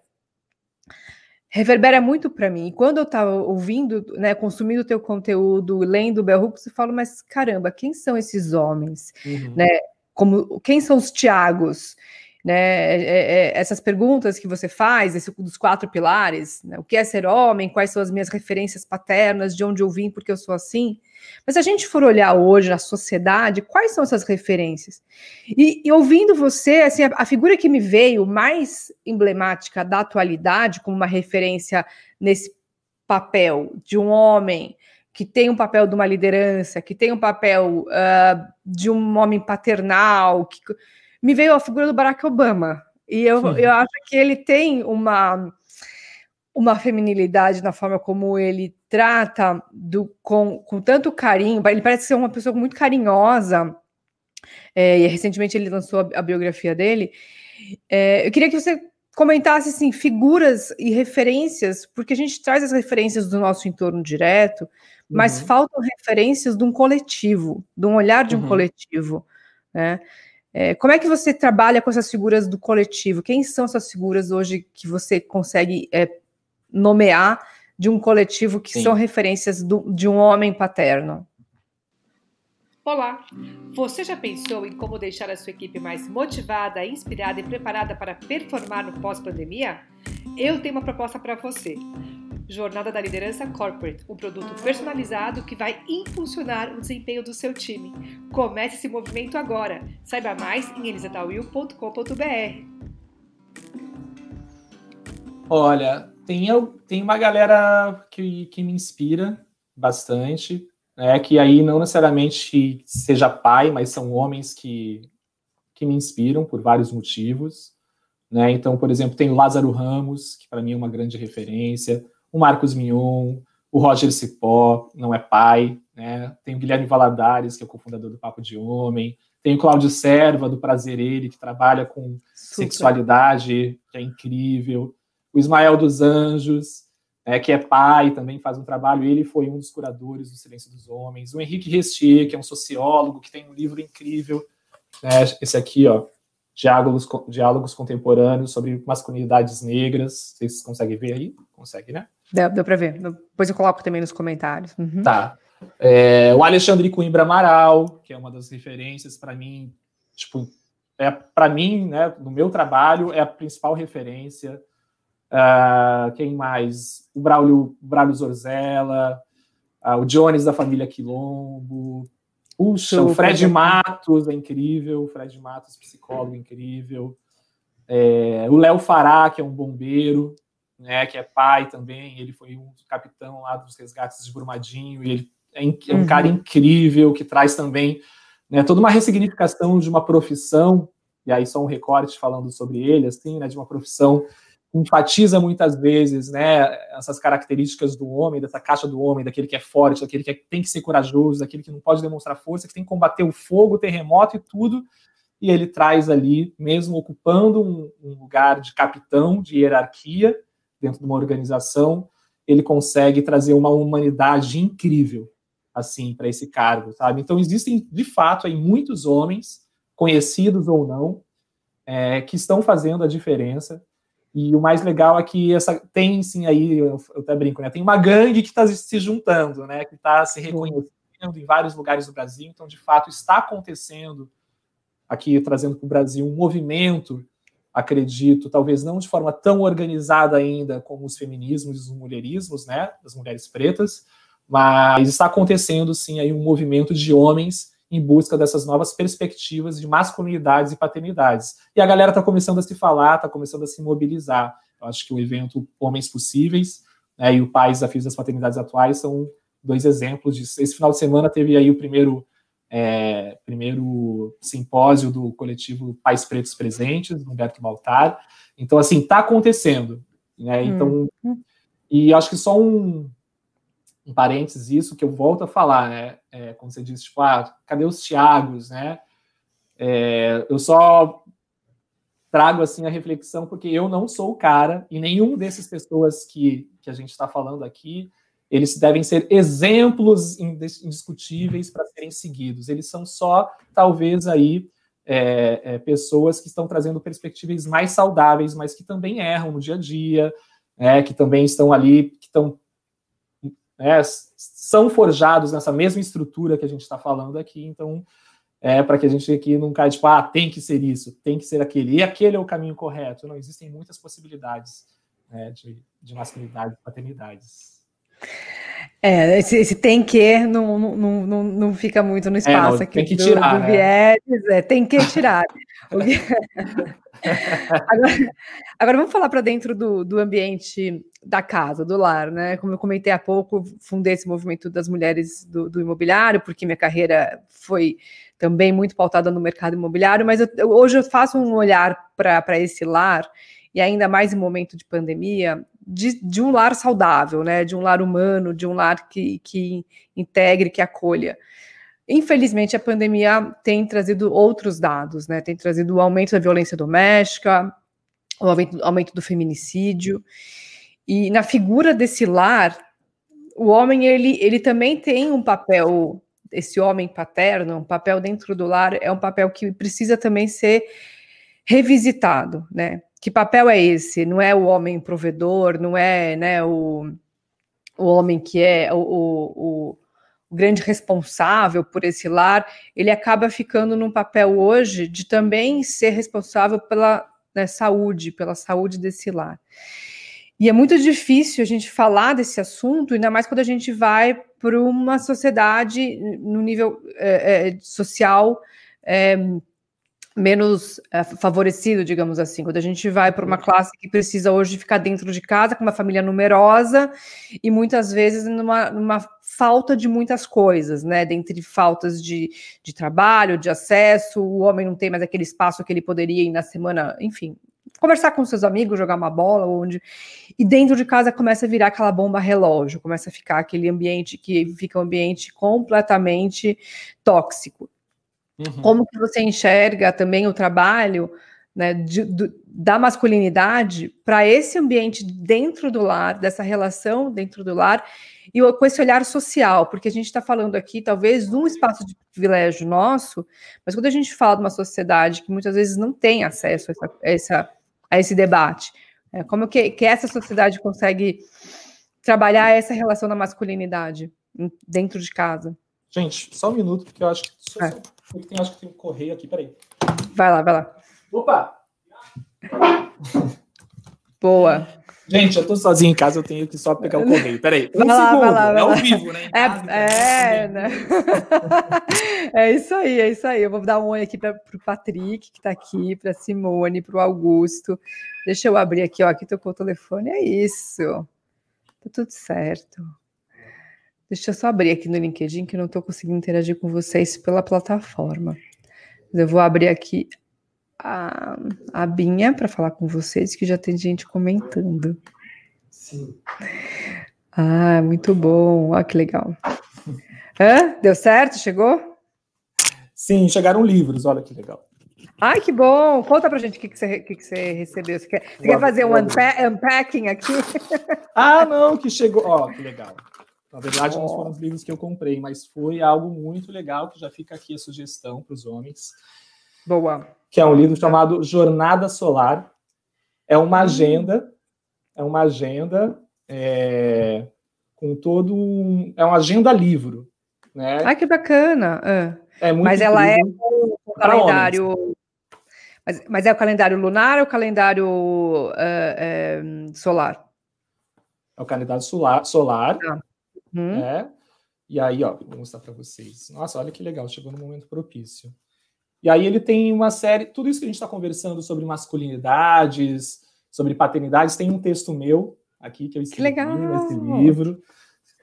reverbera muito para mim. E quando eu estava ouvindo, né, consumindo o teu conteúdo, lendo o Bell Hooks, eu falo, mas caramba, quem são esses homens? Uhum. Né? Como, quem são os Tiagos? Né, é, é, é, essas perguntas que você faz, esse, dos quatro pilares, né, o que é ser homem, quais são as minhas referências paternas, de onde eu vim, porque eu sou assim. Mas se a gente for olhar hoje na sociedade, quais são essas referências? E, e ouvindo você, assim, a, a, figura que me veio mais emblemática da atualidade, como uma referência nesse papel de um homem que tem um papel de uma liderança, que tem um papel uh, de um homem paternal, que, me veio a figura do Barack Obama. E eu, eu acho que ele tem uma, uma feminilidade na forma como ele trata do, com, com tanto carinho. Ele parece ser uma pessoa muito carinhosa. É, e recentemente ele lançou a, a biografia dele. É, eu queria que você comentasse assim, figuras e referências, porque a gente traz as referências do nosso entorno direto, mas uhum. faltam referências de um coletivo, de um olhar de um uhum. coletivo. Né? É, como é que você trabalha com essas figuras do coletivo? Quem são essas figuras hoje que você consegue é, nomear de um coletivo que Sim. são referências do, de um homem paterno? Olá! Você já pensou em como deixar a sua equipe mais motivada, inspirada e preparada para performar no pós-pandemia? Eu tenho uma proposta para você. Jornada da Liderança Corporate, um produto personalizado que vai impulsionar o desempenho do seu time. Comece esse movimento agora. Saiba mais em elisatawil.com.br. Olha, tem, tem uma galera que, que me inspira bastante, né, que aí não necessariamente seja pai, mas são homens que, que me inspiram por vários motivos. Né? Então, por exemplo, tem o Lázaro Ramos, que para mim é uma grande referência o Marcos Mignon, o Roger Cipó, não é pai, né? Tem o Guilherme Valadares, que é o cofundador do Papo de Homem, tem o Cláudio Serva, do Prazer Ele, que trabalha com Super. sexualidade, que é incrível. O Ismael dos Anjos, é, que é pai, também faz um trabalho. Ele foi um dos curadores do Silêncio dos Homens. O Henrique Restier, que é um sociólogo, que tem um livro incrível. Né? Esse aqui, ó, Diálogos, Diálogos Contemporâneos sobre Masculinidades Negras. Vocês conseguem ver aí? Consegue, né? Deu, deu para ver. Depois eu coloco também nos comentários. Uhum. Tá. É, o Alexandre Coimbra Amaral, que é uma das referências para mim, tipo, é para mim, né, no meu trabalho, é a principal referência. Uh, quem mais? O Braulio, Braulio Zorzella, uh, o Jones da família Quilombo. Puxa, o Fred Matos é incrível, o Fred Matos, psicólogo incrível. É, o Léo Fará, que é um bombeiro, né, que é pai também, ele foi um capitão lá dos resgates de Brumadinho, e ele é, é um uhum. cara incrível, que traz também né, toda uma ressignificação de uma profissão, e aí só um recorte falando sobre ele, assim, né, de uma profissão que enfatiza muitas vezes, né, essas características do homem, dessa caixa do homem, daquele que é forte, daquele que é, tem que ser corajoso, daquele que não pode demonstrar força, que tem que combater o fogo, o terremoto e tudo, e ele traz ali, mesmo ocupando um, um lugar de capitão, de hierarquia, dentro de uma organização, ele consegue trazer uma humanidade incrível assim para esse cargo, sabe? Então existem de fato aí muitos homens conhecidos ou não é, que estão fazendo a diferença. E o mais legal é que essa tem sim aí eu, eu até brinco, né? Tem uma gangue que está se juntando, né? Que está se reconhecendo em vários lugares do Brasil. Então de fato está acontecendo aqui trazendo para o Brasil um movimento acredito, talvez não de forma tão organizada ainda como os feminismos e os mulherismos, né, das mulheres pretas, mas está acontecendo sim aí um movimento de homens em busca dessas novas perspectivas de masculinidades e paternidades. E a galera está começando a se falar, está começando a se mobilizar. Eu acho que o evento Homens Possíveis né, e o Pais Desafios das Paternidades Atuais são dois exemplos disso. Esse final de semana teve aí o primeiro é, primeiro simpósio do coletivo Pais Pretos Presentes, Humberto Baltar. Então, assim, está acontecendo. Né? Então, hum. e acho que só um, um parênteses isso que eu volto a falar, né? É, como você disse, tipo, ah, cadê os Tiagos, né? É, eu só trago assim a reflexão porque eu não sou o cara e nenhum dessas pessoas que, que a gente está falando aqui eles devem ser exemplos indiscutíveis para serem seguidos. Eles são só, talvez, aí é, é, pessoas que estão trazendo perspectivas mais saudáveis, mas que também erram no dia a dia, né, que também estão ali, que estão né, são forjados nessa mesma estrutura que a gente está falando aqui. Então, é para que a gente aqui não caia tipo, ah, tem que ser isso, tem que ser aquele, e aquele é o caminho correto. Não, existem muitas possibilidades né, de, de masculinidade e paternidades. É, esse, esse, tem que não, não, não, não fica muito no espaço é, não, aqui tem que do, tirar, do né? é, tem que tirar. agora, agora, vamos falar para dentro do, do ambiente da casa, do lar, né? Como eu comentei há pouco, fundei esse movimento das mulheres do, do imobiliário, porque minha carreira foi também muito pautada no mercado imobiliário, mas eu, hoje eu faço um olhar para esse lar, e ainda mais em momento de pandemia, de, de, um lar saudável, né? De um lar humano, de um lar que, que integre, que acolha. Infelizmente, a pandemia tem trazido outros dados, né? Tem trazido o aumento da violência doméstica, o aumento, aumento do feminicídio. E na figura desse lar, o homem ele, ele também tem um papel, esse homem paterno, um papel dentro do lar, é um papel que precisa também ser revisitado, né? Que papel é esse? Não é o homem provedor, não é né, o, o homem que é o, o, o grande responsável por esse lar, ele acaba ficando num papel hoje de também ser responsável pela né, saúde, pela saúde desse lar. E é muito difícil a gente falar desse assunto, ainda mais quando a gente vai para uma sociedade no nível é, é, social é, menos é, favorecido, digamos assim, quando a gente vai para uma uhum. classe que precisa hoje ficar dentro de casa com uma família numerosa e muitas vezes numa, numa falta de muitas coisas, né? Dentre faltas de, de trabalho, de acesso, o homem não tem mais aquele espaço que ele poderia ir na semana, enfim, conversar com seus amigos, jogar uma bola, onde e dentro de casa começa a virar aquela bomba relógio, começa a ficar aquele ambiente que fica um ambiente completamente tóxico. Uhum. Como que você enxerga também o trabalho né, de, de, da masculinidade para esse ambiente dentro do lar, dessa relação dentro do lar, e com esse olhar social, porque a gente está falando aqui, talvez, de um espaço de privilégio nosso, mas quando a gente fala de uma sociedade que muitas vezes não tem acesso a, essa, a, essa, a esse debate, é, como que, que essa sociedade consegue trabalhar essa relação da masculinidade dentro de casa? Gente, só um minuto, porque eu acho que. É. Tem, acho que tem um correio aqui, peraí. Vai lá, vai lá. Opa! Boa. Gente, eu tô sozinho em casa, eu tenho que só pegar o correio. Peraí, um vai segundo, lá, vai lá, é ao vivo, né? É, casa, é, né? é isso aí, é isso aí. Eu vou dar um oi aqui para o Patrick, que está aqui, para Simone, para o Augusto. Deixa eu abrir aqui, ó, aqui tocou o telefone, é isso. Tá tudo certo. Deixa eu só abrir aqui no LinkedIn que eu não estou conseguindo interagir com vocês pela plataforma. Eu vou abrir aqui a, a Binha para falar com vocês, que já tem gente comentando. Sim. Ah, muito bom. Olha que legal. Hã? Deu certo? Chegou? Sim, chegaram livros. Olha que legal. Ai, que bom! Conta pra gente o que, que, você, que, que você recebeu. Você quer, você quer fazer um unpa unpacking aqui? Ah, não, que chegou. Ó, oh, que legal. Na verdade, oh. não foram os livros que eu comprei, mas foi algo muito legal, que já fica aqui a sugestão para os homens. Boa. Que é um livro chamado Jornada Solar. É uma hum. agenda, é uma agenda é, com todo um, é uma agenda livro, né? Ah, que bacana. É, é muito mas ela é o, calendário. Mas, mas, é o calendário lunar ou o calendário uh, uh, solar? É o calendário solar. solar. Ah. Uhum. Né? E aí, ó, vou mostrar para vocês. Nossa, olha que legal, chegou no momento propício. E aí ele tem uma série, tudo isso que a gente está conversando sobre masculinidades, sobre paternidades, tem um texto meu aqui que eu escrevi que nesse livro.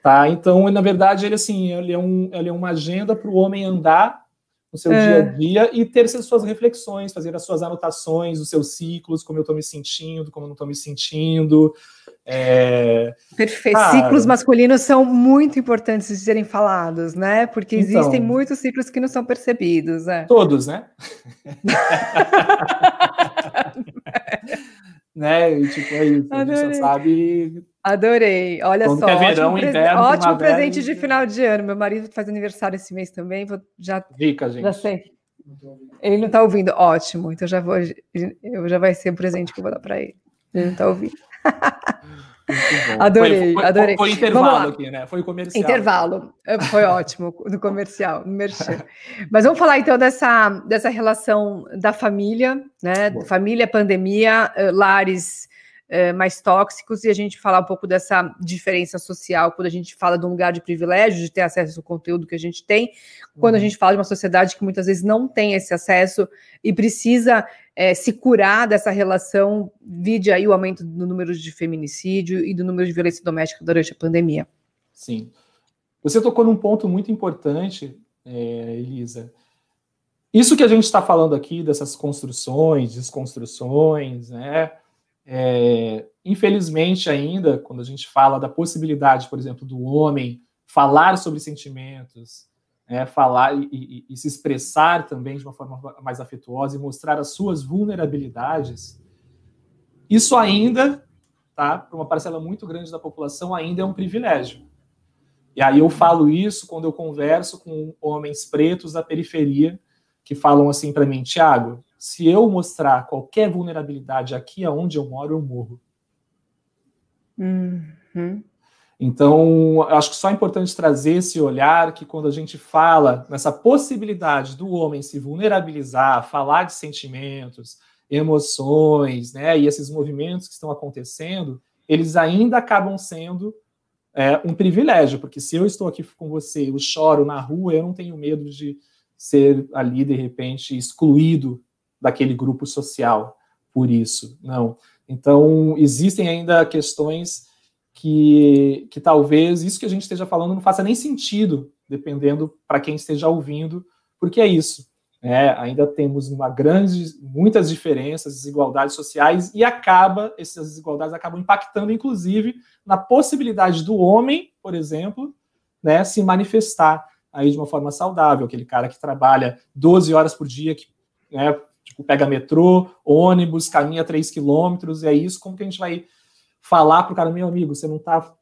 Tá? Então, na verdade, ele assim, ele é, um, ele é uma agenda para o homem andar no seu é. dia a dia e ter as suas reflexões, fazer as suas anotações, os seus ciclos, como eu estou me sentindo, como eu não estou me sentindo. É... Perfeito. Cara... Ciclos masculinos são muito importantes de serem falados, né? Porque então, existem muitos ciclos que não são percebidos. Né? Todos, né? né? E, tipo, é isso. Adorei. A gente só sabe. Adorei. Olha Quando só. É verão, ótimo, inverno, ótimo presente de final de ano. Meu marido faz aniversário esse mês também. Vou já. Dica, gente. Já sei. Ele não está ouvindo. Ótimo. Então já vou. Eu já vai ser o um presente que eu vou dar para ele. Ele não está ouvindo. Adorei, foi, adorei. Foi intervalo aqui, né? Foi comercial. Intervalo. É, foi ótimo no comercial, no merchan. Mas vamos falar então dessa, dessa relação da família, né? Boa. Família, pandemia, eh, lares é, mais tóxicos e a gente falar um pouco dessa diferença social quando a gente fala de um lugar de privilégio, de ter acesso ao conteúdo que a gente tem, quando a uhum. gente fala de uma sociedade que muitas vezes não tem esse acesso e precisa é, se curar dessa relação, vide aí o aumento do número de feminicídio e do número de violência doméstica durante a pandemia. Sim. Você tocou num ponto muito importante, é, Elisa. Isso que a gente está falando aqui, dessas construções, desconstruções, né? É, infelizmente, ainda, quando a gente fala da possibilidade, por exemplo, do homem falar sobre sentimentos, é, falar e, e, e, se expressar também de uma forma mais afetuosa e mostrar as suas vulnerabilidades, isso ainda, tá, para uma parcela muito grande da população, ainda é um privilégio. E aí eu falo isso quando eu converso com homens pretos da periferia que falam assim para mim, Tiago, se eu mostrar qualquer vulnerabilidade aqui aonde eu moro, eu morro. Uhum. Então, acho que só é importante trazer esse olhar que quando a gente fala nessa possibilidade do homem se vulnerabilizar, falar de sentimentos, emoções, né, e esses movimentos que estão acontecendo, eles ainda acabam sendo é, um privilégio, porque se eu estou aqui com você, eu choro na rua, eu não tenho medo de ser ali, de repente, excluído daquele grupo social por isso, não. Então, existem ainda questões que, que talvez isso que a gente esteja falando não faça nem sentido, dependendo para quem esteja ouvindo, porque é isso. Né? Ainda temos uma grande, muitas diferenças, desigualdades sociais, e acaba, essas desigualdades acabam impactando, inclusive, na possibilidade do homem, por exemplo, né, se manifestar aí de uma forma saudável, aquele cara que trabalha 12 horas por dia, que né, Tipo, pega metrô, ônibus, caminha 3 quilômetros, e é isso. Como que a gente vai falar para o cara, meu amigo, você não está.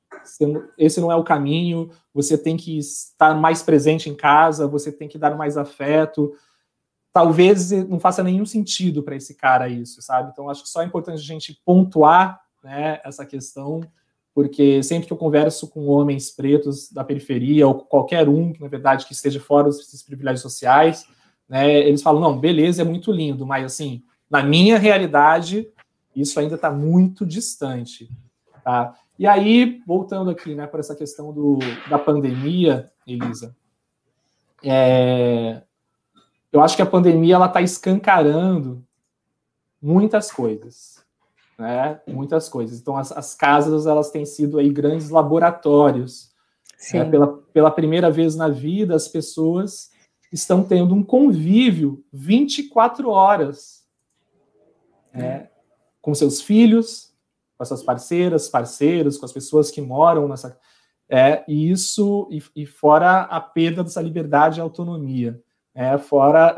Esse não é o caminho, você tem que estar mais presente em casa, você tem que dar mais afeto. Talvez não faça nenhum sentido para esse cara isso, sabe? Então, acho que só é importante a gente pontuar né, essa questão, porque sempre que eu converso com homens pretos da periferia, ou qualquer um, na verdade, que esteja fora desses privilégios sociais, né, eles falam, não, beleza, é muito lindo, mas assim, na minha realidade, isso ainda está muito distante. Tá? E aí, voltando aqui né, para essa questão do, da pandemia, Elisa, é, eu acho que a pandemia ela está escancarando muitas coisas, né? Muitas coisas. Então, as, as casas elas têm sido aí grandes laboratórios. Né? Pela, pela primeira vez na vida, as pessoas estão tendo um convívio 24 horas é, com seus filhos, com as suas parceiras, parceiros, com as pessoas que moram nessa. É, e isso, e, e fora a perda dessa liberdade e autonomia. É, fora,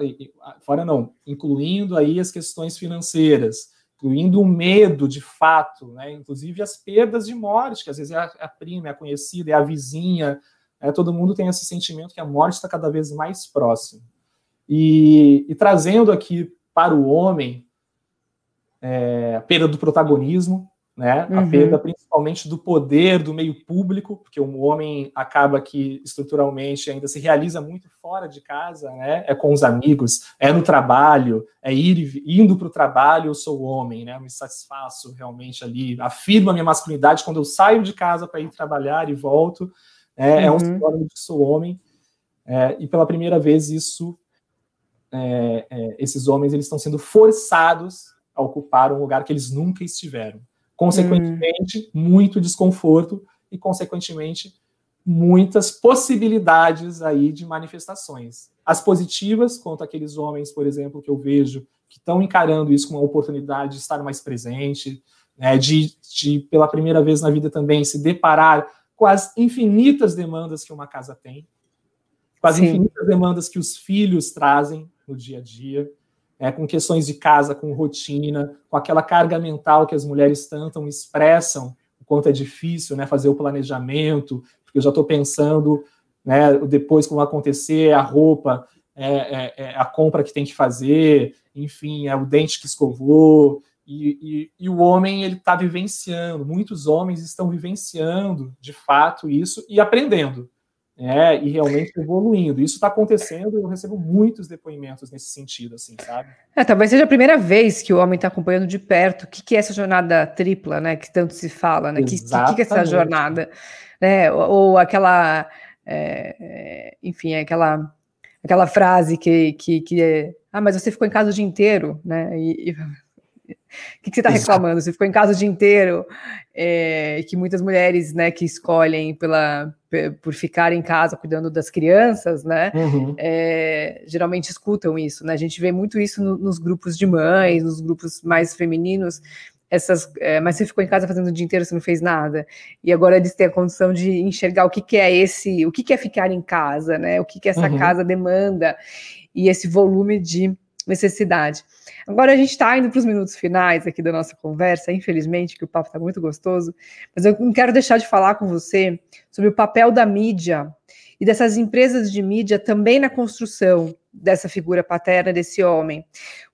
fora não, incluindo aí as questões financeiras, incluindo o medo de fato, né, inclusive as perdas de morte, que às vezes é a, a prima, é a conhecida, é a vizinha, é, todo mundo tem esse sentimento que a morte está cada vez mais próxima. E, e, trazendo aqui para o homem é, a perda do protagonismo, né? Uhum. a perda principalmente do poder do meio público, porque o homem acaba que estruturalmente ainda se realiza muito fora de casa, né? é com os amigos, é no trabalho, é ir indo para o trabalho, eu sou homem, né? me satisfaço realmente ali, afirmo a minha masculinidade quando eu saio de casa para ir trabalhar e volto, é, uhum. é um uhum. sinônimo de sou homem. É, e pela primeira vez isso, é, é, esses homens eles estão sendo forçados a ocupar um lugar que eles nunca estiveram. Consequentemente, uhum. muito desconforto e consequentemente muitas possibilidades aí de manifestações. As positivas, quanto aqueles homens, por exemplo, que eu vejo que estão encarando isso como uma oportunidade de estar mais presente, né, de, de, pela primeira vez na vida também, se deparar com as infinitas demandas que uma casa tem, com as Sim. infinitas demandas que os filhos trazem no dia a dia, é, com questões de casa, com rotina, com aquela carga mental que as mulheres tanto expressam, o quanto é difícil né, fazer o planejamento, porque eu já estou pensando né, depois como acontecer, a roupa, é, é, é, a compra que tem que fazer, enfim, é o dente que escovou, e, e, e o homem ele está vivenciando, muitos homens estão vivenciando de fato isso e aprendendo, né, e realmente evoluindo. Isso está acontecendo, eu recebo muitos depoimentos nesse sentido, assim, sabe? É, talvez seja a primeira vez que o homem está acompanhando de perto o que, que é essa jornada tripla, né, que tanto se fala, né, o que, que, que é essa jornada, né, ou, ou aquela é, é, enfim, é aquela, aquela frase que, que, que é, ah, mas você ficou em casa o dia inteiro, né? E, e o que, que, você está reclamando? Você ficou em casa o dia inteiro, é, que muitas mulheres, né, que escolhem pela, por ficar em casa cuidando das crianças, né, uhum. é, geralmente escutam isso, né? A gente vê muito isso no, nos grupos de mães, nos grupos mais femininos, essas, é, mas você ficou em casa fazendo o dia inteiro, você não fez nada. E agora eles têm a condição de enxergar o que, que é esse, o que, que é ficar em casa, né? O que, que essa uhum. casa demanda e esse volume de necessidade. Agora a gente está indo para os minutos finais aqui da nossa conversa, infelizmente, que o papo está muito gostoso, mas eu não quero deixar de falar com você sobre o papel da mídia e dessas empresas de mídia também na construção dessa figura paterna desse homem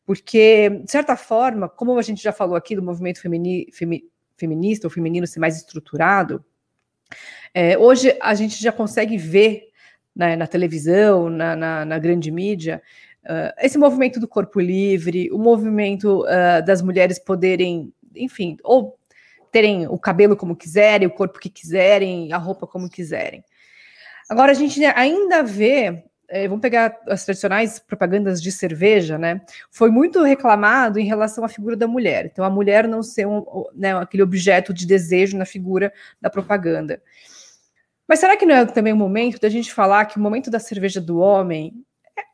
porque, de certa forma, como a gente já falou aqui do movimento femini, femi, feminista ou feminino ser mais estruturado, é, hoje a gente já consegue ver né, na televisão, na, na, na grande mídia, uh, esse movimento do corpo livre, o movimento uh, das mulheres poderem, enfim, ou terem o cabelo como quiserem, o corpo que quiserem, a roupa como quiserem. Agora, a gente ainda vê é, vamos pegar as tradicionais propagandas de cerveja, né? Foi muito reclamado em relação à figura da mulher. Então, a mulher não ser um, né, aquele objeto de desejo na figura da propaganda. Mas será que não é também o momento da gente falar que o momento da cerveja do homem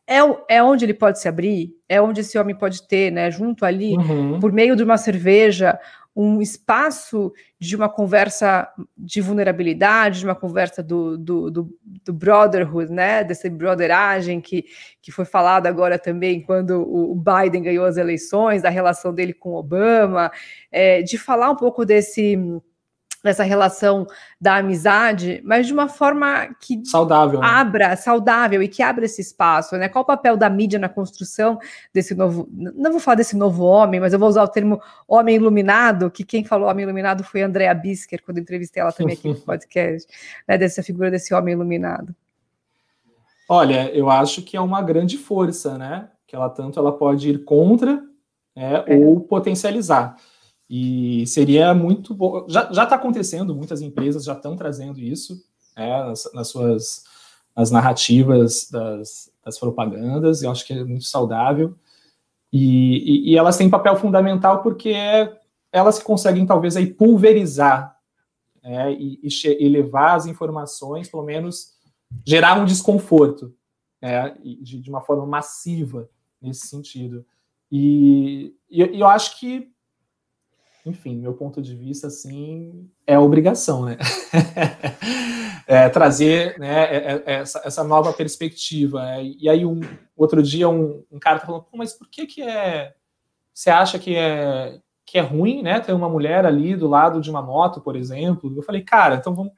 é, é, onde ele pode se abrir? É onde esse homem pode ter, né, junto ali, uhum. por meio de uma cerveja, um espaço de uma conversa de vulnerabilidade, de uma conversa do, do, do, do brotherhood, né? Dessa brotheragem que, que foi falada agora também quando o Biden ganhou as eleições, da relação dele com Obama, é, de falar um pouco desse nessa relação da amizade, mas de uma forma que saudável, né? abra, saudável e que abra esse espaço, né? Qual o papel da mídia na construção desse novo, não vou falar desse novo homem, mas eu vou usar o termo homem iluminado, que quem falou homem iluminado foi Andrea Bisker, quando entrevistei ela também aqui no podcast, né, dessa figura desse homem iluminado. Olha, eu acho que é uma grande força, né? Que ela tanto ela pode ir contra é, é. ou potencializar. E seria muito bom. Já está acontecendo, muitas empresas já estão trazendo isso é, nas, nas, suas nas narrativas das, das, propagandas, eu acho que é muito saudável. E, e, e elas têm papel fundamental porque é, elas conseguem, talvez, aí, pulverizar é, e, e, levar as informações, pelo menos gerar um desconforto é, de, de, uma forma massiva nesse sentido. E, e eu acho que enfim, meu ponto de vista, assim, é obrigação, né? é, trazer né, é, é, é, essa, essa, nova perspectiva. É, e aí, um, outro dia, um, um cara tá falando, mas por que que é... Você acha que é, que é ruim, né, ter uma mulher ali do lado de uma moto, por exemplo? Eu falei, cara, então vamos...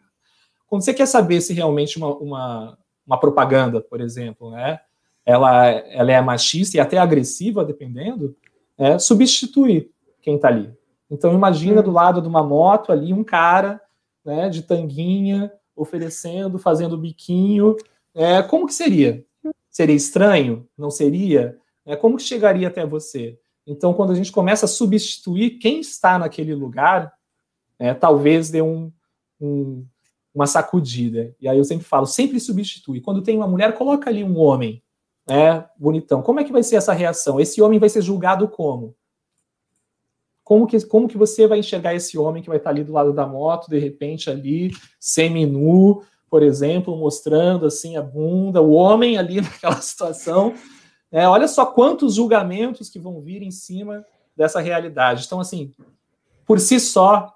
Quando você quer saber se realmente uma, uma, uma propaganda, por exemplo, né, ela, ela é machista e até agressiva, dependendo, é, substituir quem está ali. Então imagina do lado de uma moto ali um cara, né, de tanguinha, oferecendo, fazendo biquinho. É, como que seria? Seria estranho? Não seria? É, como que chegaria até você? Então, quando a gente começa a substituir quem está naquele lugar, é, talvez dê um, um, uma sacudida. E aí eu sempre falo, sempre substitui. Quando tem uma mulher, coloca ali um homem, né, bonitão. Como é que vai ser essa reação? Esse homem vai ser julgado como? Como que, como que você vai enxergar esse homem que vai estar ali do lado da moto, de repente ali, semi-nu, por exemplo, mostrando assim a bunda, o homem ali naquela situação. É, olha só quantos julgamentos que vão vir em cima dessa realidade. Então, assim, por si só,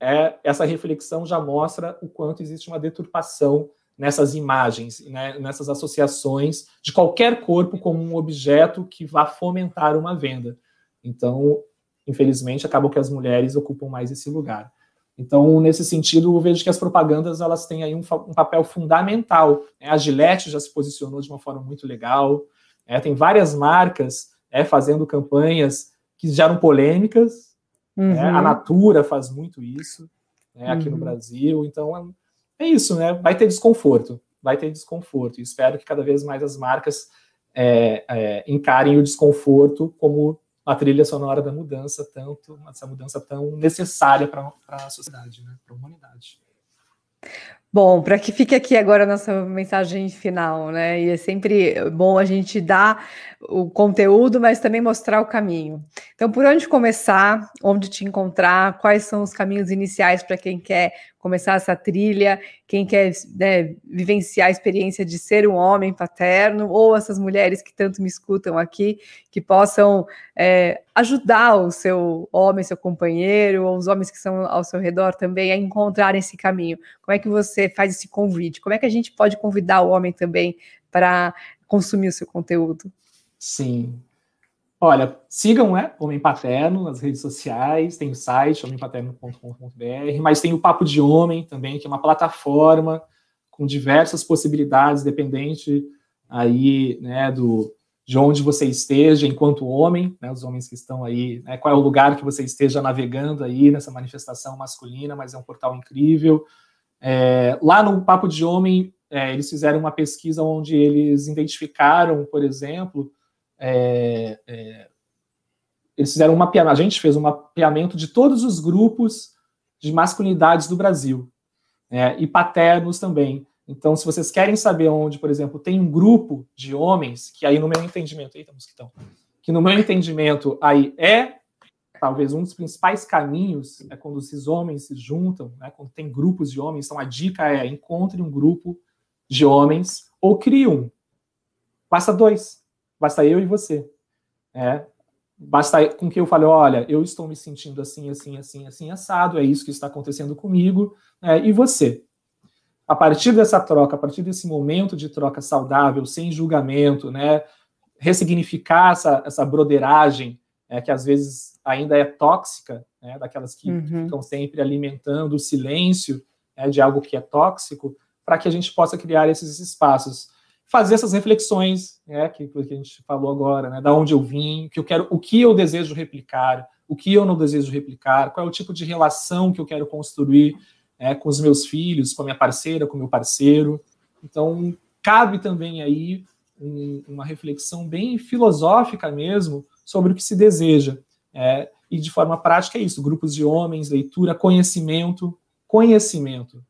é, essa reflexão já mostra o quanto existe uma deturpação nessas imagens, né, nessas associações de qualquer corpo como um objeto que vá fomentar uma venda. Então, infelizmente, acabam que as mulheres ocupam mais esse lugar. Então, nesse sentido, eu vejo que as propagandas elas têm aí um, um papel fundamental. Né? A Gillette já se posicionou de uma forma muito legal. É, tem várias marcas é, fazendo campanhas que geram polêmicas. Uhum. Né? A Natura faz muito isso né, aqui uhum. no Brasil. Então, é, é isso, né? Vai ter desconforto. Vai ter desconforto. E espero que cada vez mais as marcas é, é encarem o desconforto como a trilha sonora da mudança, tanto essa mudança tão necessária para a sociedade, né, para a humanidade. Bom, para que fique aqui agora a nossa mensagem final, né? E é sempre bom a gente dar o conteúdo, mas também mostrar o caminho. Então, por onde começar, onde te encontrar, quais são os caminhos iniciais para quem quer começar essa trilha, quem quer né, vivenciar a experiência de ser um homem paterno, ou essas mulheres que tanto me escutam aqui, que possam é, ajudar o seu homem, seu companheiro, ou os homens que estão ao seu redor também a encontrar esse caminho. Como é que você faz esse convite? Como é que a gente pode convidar o homem também para consumir o seu conteúdo? Sim, Olha, sigam, né, Homem Paterno nas redes sociais, tem o site homempaterno.com.br, mas tem o Papo de Homem também, que é uma plataforma com diversas possibilidades, dependente aí, né, do, de onde você esteja enquanto homem, né, os homens que estão aí, né, qual é o lugar que você esteja navegando aí nessa manifestação masculina, mas é um portal incrível. É, lá no Papo de Homem, é, eles fizeram uma pesquisa onde eles identificaram, por exemplo, é, é, eles fizeram um mapeamento, a gente fez um mapeamento de todos os grupos de masculinidades do Brasil, né, e paternos também. Então, se vocês querem saber onde, por exemplo, tem um grupo de homens, que aí no meu entendimento, eita, mosquitão, que no meu entendimento aí é talvez um dos principais caminhos é quando esses homens se juntam, né, quando tem grupos de homens. Então, a dica é encontre um grupo de homens ou crie um. Basta dois. Basta eu e você. É, basta com que eu fale, olha, eu estou me sentindo assim, assim, assim, assim, assado, é isso que está acontecendo comigo, é, e você. A partir dessa troca, a partir desse momento de troca saudável, sem julgamento, né, ressignificar essa, essa broderagem, é, que às vezes ainda é tóxica, né, daquelas que uhum. ficam sempre alimentando o silêncio né, de algo que é tóxico, para que a gente possa criar esses espaços fazer essas reflexões, né, que, que a gente falou agora, né, da onde eu vim, que eu quero, o que eu desejo replicar, o que eu não desejo replicar, qual é o tipo de relação que eu quero construir é, com os meus filhos, com a minha parceira, com o meu parceiro. Então, cabe também aí um, uma reflexão bem filosófica mesmo sobre o que se deseja. É, e de forma prática é isso: grupos de homens, leitura, conhecimento, conhecimento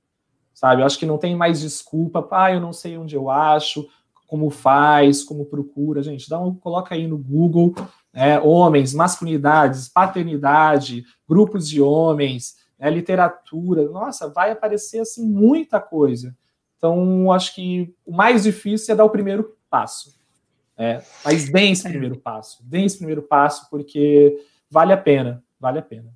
sabe? Eu acho que não tem mais desculpa, ah, eu não sei onde eu acho, como faz, como procura, gente, dá um, coloca aí no Google, né, homens, masculinidades, paternidade, grupos de homens, né, literatura, nossa, vai aparecer assim muita coisa. Então, acho que o mais difícil é dar o primeiro passo. É, mas dê esse é. primeiro passo, dê esse primeiro passo, porque vale a pena, vale a pena.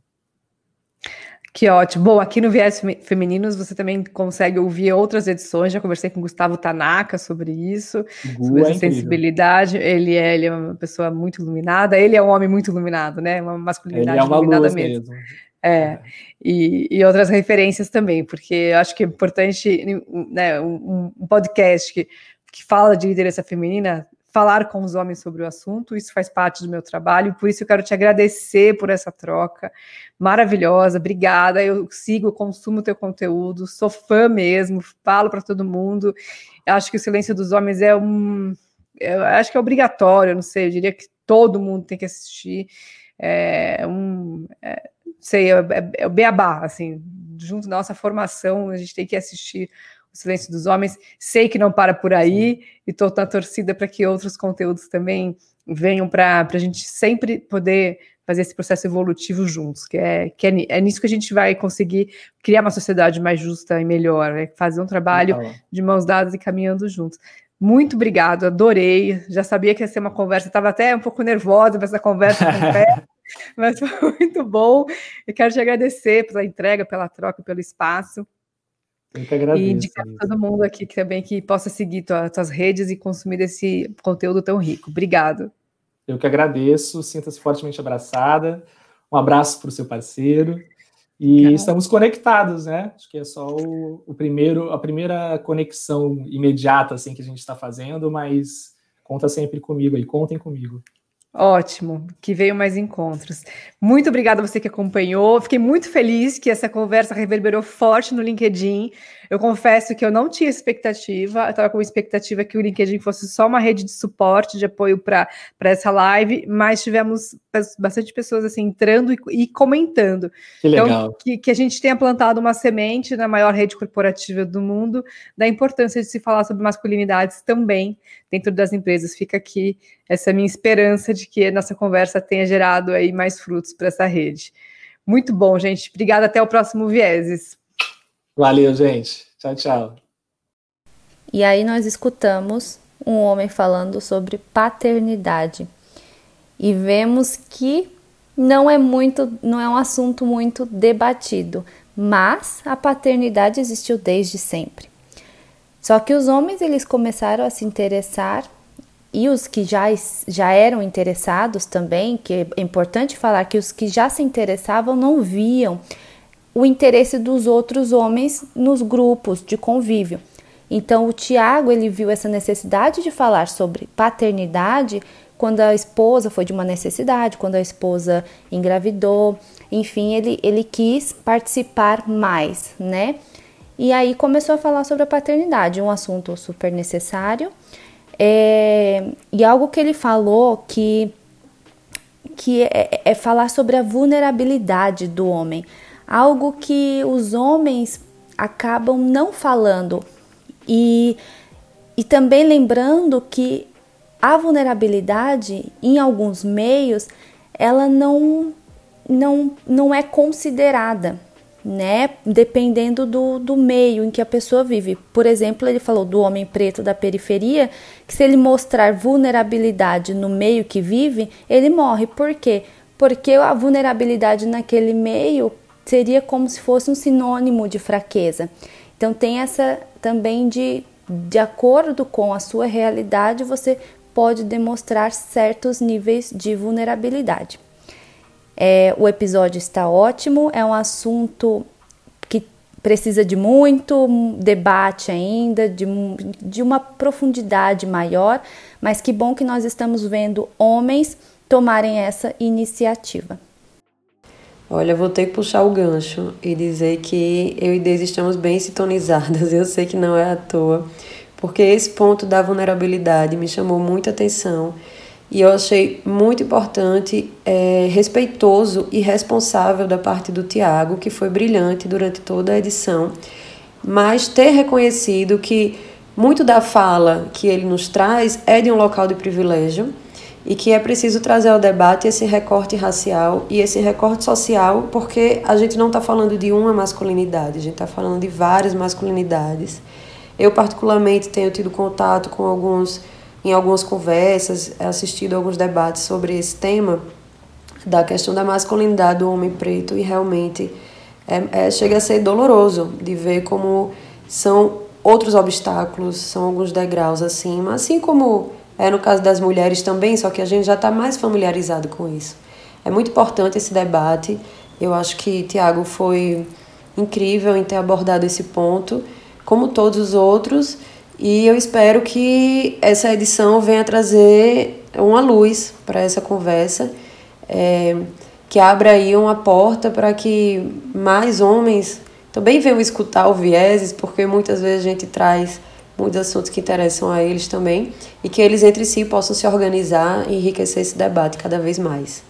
Que ótimo. Bom, aqui no Viés Femininos você também consegue ouvir outras edições. Já conversei com o Gustavo Tanaka sobre isso, Gu sobre é essa sensibilidade. Ele é, ele é uma pessoa muito iluminada. Ele é um homem muito iluminado, né? Uma masculinidade ele é uma iluminada mesmo. mesmo. É, é. E, e, outras referências também, porque eu acho que é importante né, um, um podcast que, que fala de liderança feminina falar com os homens sobre o assunto, isso faz parte do meu trabalho, por isso eu quero te agradecer por essa troca maravilhosa, obrigada. Eu sigo, consumo teu conteúdo, sou fã mesmo, falo para todo mundo. Acho que o silêncio dos homens é um. Eu acho que é obrigatório, não sei, eu diria que todo mundo tem que assistir. É um. É, sei, é, é, é o beabá, assim, junto da nossa formação, a gente tem que assistir o Silêncio dos Homens. Sei que não para por aí e estou na torcida para que outros conteúdos também venham para a gente sempre poder fazer esse processo evolutivo juntos, que é, que é, é nisso que a gente vai conseguir criar uma sociedade mais justa e melhor, né? fazer um trabalho de mãos dadas e caminhando juntos. Muito obrigado, adorei. Já sabia que ia ser uma conversa, estava até um pouco nervosa para essa conversa com o pé, mas foi muito bom. Eu quero te agradecer pela entrega, pela troca, pelo espaço. Eu que agradeço. E indicar todo mundo aqui que também que possa seguir tua, tuas redes e consumir esse conteúdo tão rico. Obrigado. Eu que agradeço, sinta-se fortemente abraçada. Um abraço para o seu parceiro. E Caramba. estamos conectados, né? Acho que é só o, o, primeiro, a primeira conexão imediata assim que a gente está fazendo, mas conta sempre comigo aí, contem comigo. Ótimo, que veio mais encontros. Muito obrigada a você que acompanhou. Fiquei muito feliz que essa conversa reverberou forte no LinkedIn. Eu confesso que eu não tinha expectativa, eu estava com expectativa que o LinkedIn fosse só uma rede de suporte, de apoio para essa live, mas tivemos bastante pessoas assim entrando e, e comentando. Que então, legal. Então, que, que, a gente tenha plantado uma semente na maior rede corporativa do mundo da importância de se falar sobre masculinidades também dentro das empresas. Fica aqui essa minha esperança de que a nossa conversa tenha gerado aí mais frutos para essa rede. Muito bom, gente. Obrigada. Até o próximo Vieses. Valeu, gente. Tchau, tchau. E aí nós escutamos um homem falando sobre paternidade. E vemos que não é muito, não é um assunto muito debatido, mas a paternidade existiu desde sempre. Só que os homens eles começaram a se interessar e os que já, já eram interessados também, que é importante falar que os que já se interessavam não viam o interesse dos outros homens nos grupos de convívio. Então o Tiago ele viu essa necessidade de falar sobre paternidade quando a esposa foi de uma necessidade, quando a esposa engravidou, enfim, ele, ele quis participar mais, né? E aí começou a falar sobre a paternidade, um assunto super necessário. É, e algo que ele falou que, que é, é falar sobre a vulnerabilidade do homem algo que os homens acabam não falando. E, e também lembrando que a vulnerabilidade, em alguns meios, ela não, não, não é considerada, né? Dependendo do, do meio em que a pessoa vive. Por exemplo, ele falou do homem preto da periferia, que se ele mostrar vulnerabilidade no meio que vive, ele morre. Por quê? Porque a vulnerabilidade naquele meio seria como se fosse um sinônimo de fraqueza. Então tem essa também de de acordo com a sua realidade, você pode demonstrar certos níveis de vulnerabilidade. É, o episódio está ótimo, é um assunto que precisa de muito debate ainda, de, de uma profundidade maior, mas que bom que nós estamos vendo homens tomarem essa iniciativa. Olha, vou ter que puxar o gancho e dizer que eu e Deise estamos bem sintonizadas. Eu sei que não é à toa, porque esse ponto da vulnerabilidade me chamou muita atenção e eu achei muito importante, é, respeitoso e responsável da parte do Tiago, que foi brilhante durante toda a edição, mas ter reconhecido que muito da fala que ele nos traz é de um local de privilégio e que é preciso trazer ao debate esse recorte racial e esse recorte social, porque a gente não está falando de uma masculinidade, a gente está falando de várias masculinidades. Eu, particularmente, tenho tido contato com alguns, em algumas conversas, assistido a alguns debates sobre esse tema, da questão da masculinidade do homem preto, e realmente é, é, chega a ser doloroso de ver como são outros obstáculos, são alguns degraus acima, assim como é no caso das mulheres também, só que a gente já está mais familiarizado com isso. É muito importante esse debate. Eu acho que Tiago foi incrível em ter abordado esse ponto, como todos os outros, e eu espero que essa edição venha trazer uma luz para essa conversa, é, que abra aí uma porta para que mais homens também venham escutar o vieses, porque muitas vezes a gente traz muitos assuntos que interessam a eles também e que eles entre si possam se organizar e enriquecer esse debate cada vez mais.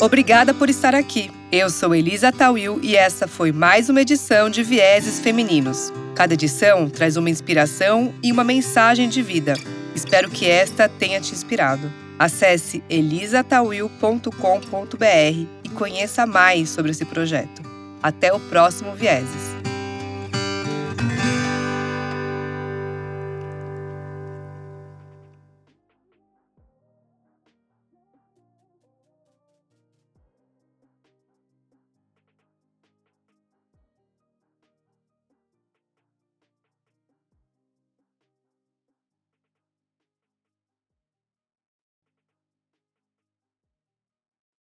Obrigada por estar aqui. Eu sou Elisa Tawil e essa foi mais uma edição de Vieses Femininos. Cada edição traz uma inspiração e uma mensagem de vida. Espero que esta tenha te inspirado. Acesse elisatawil.com.br e conheça mais sobre esse projeto. Até o próximo Vieses.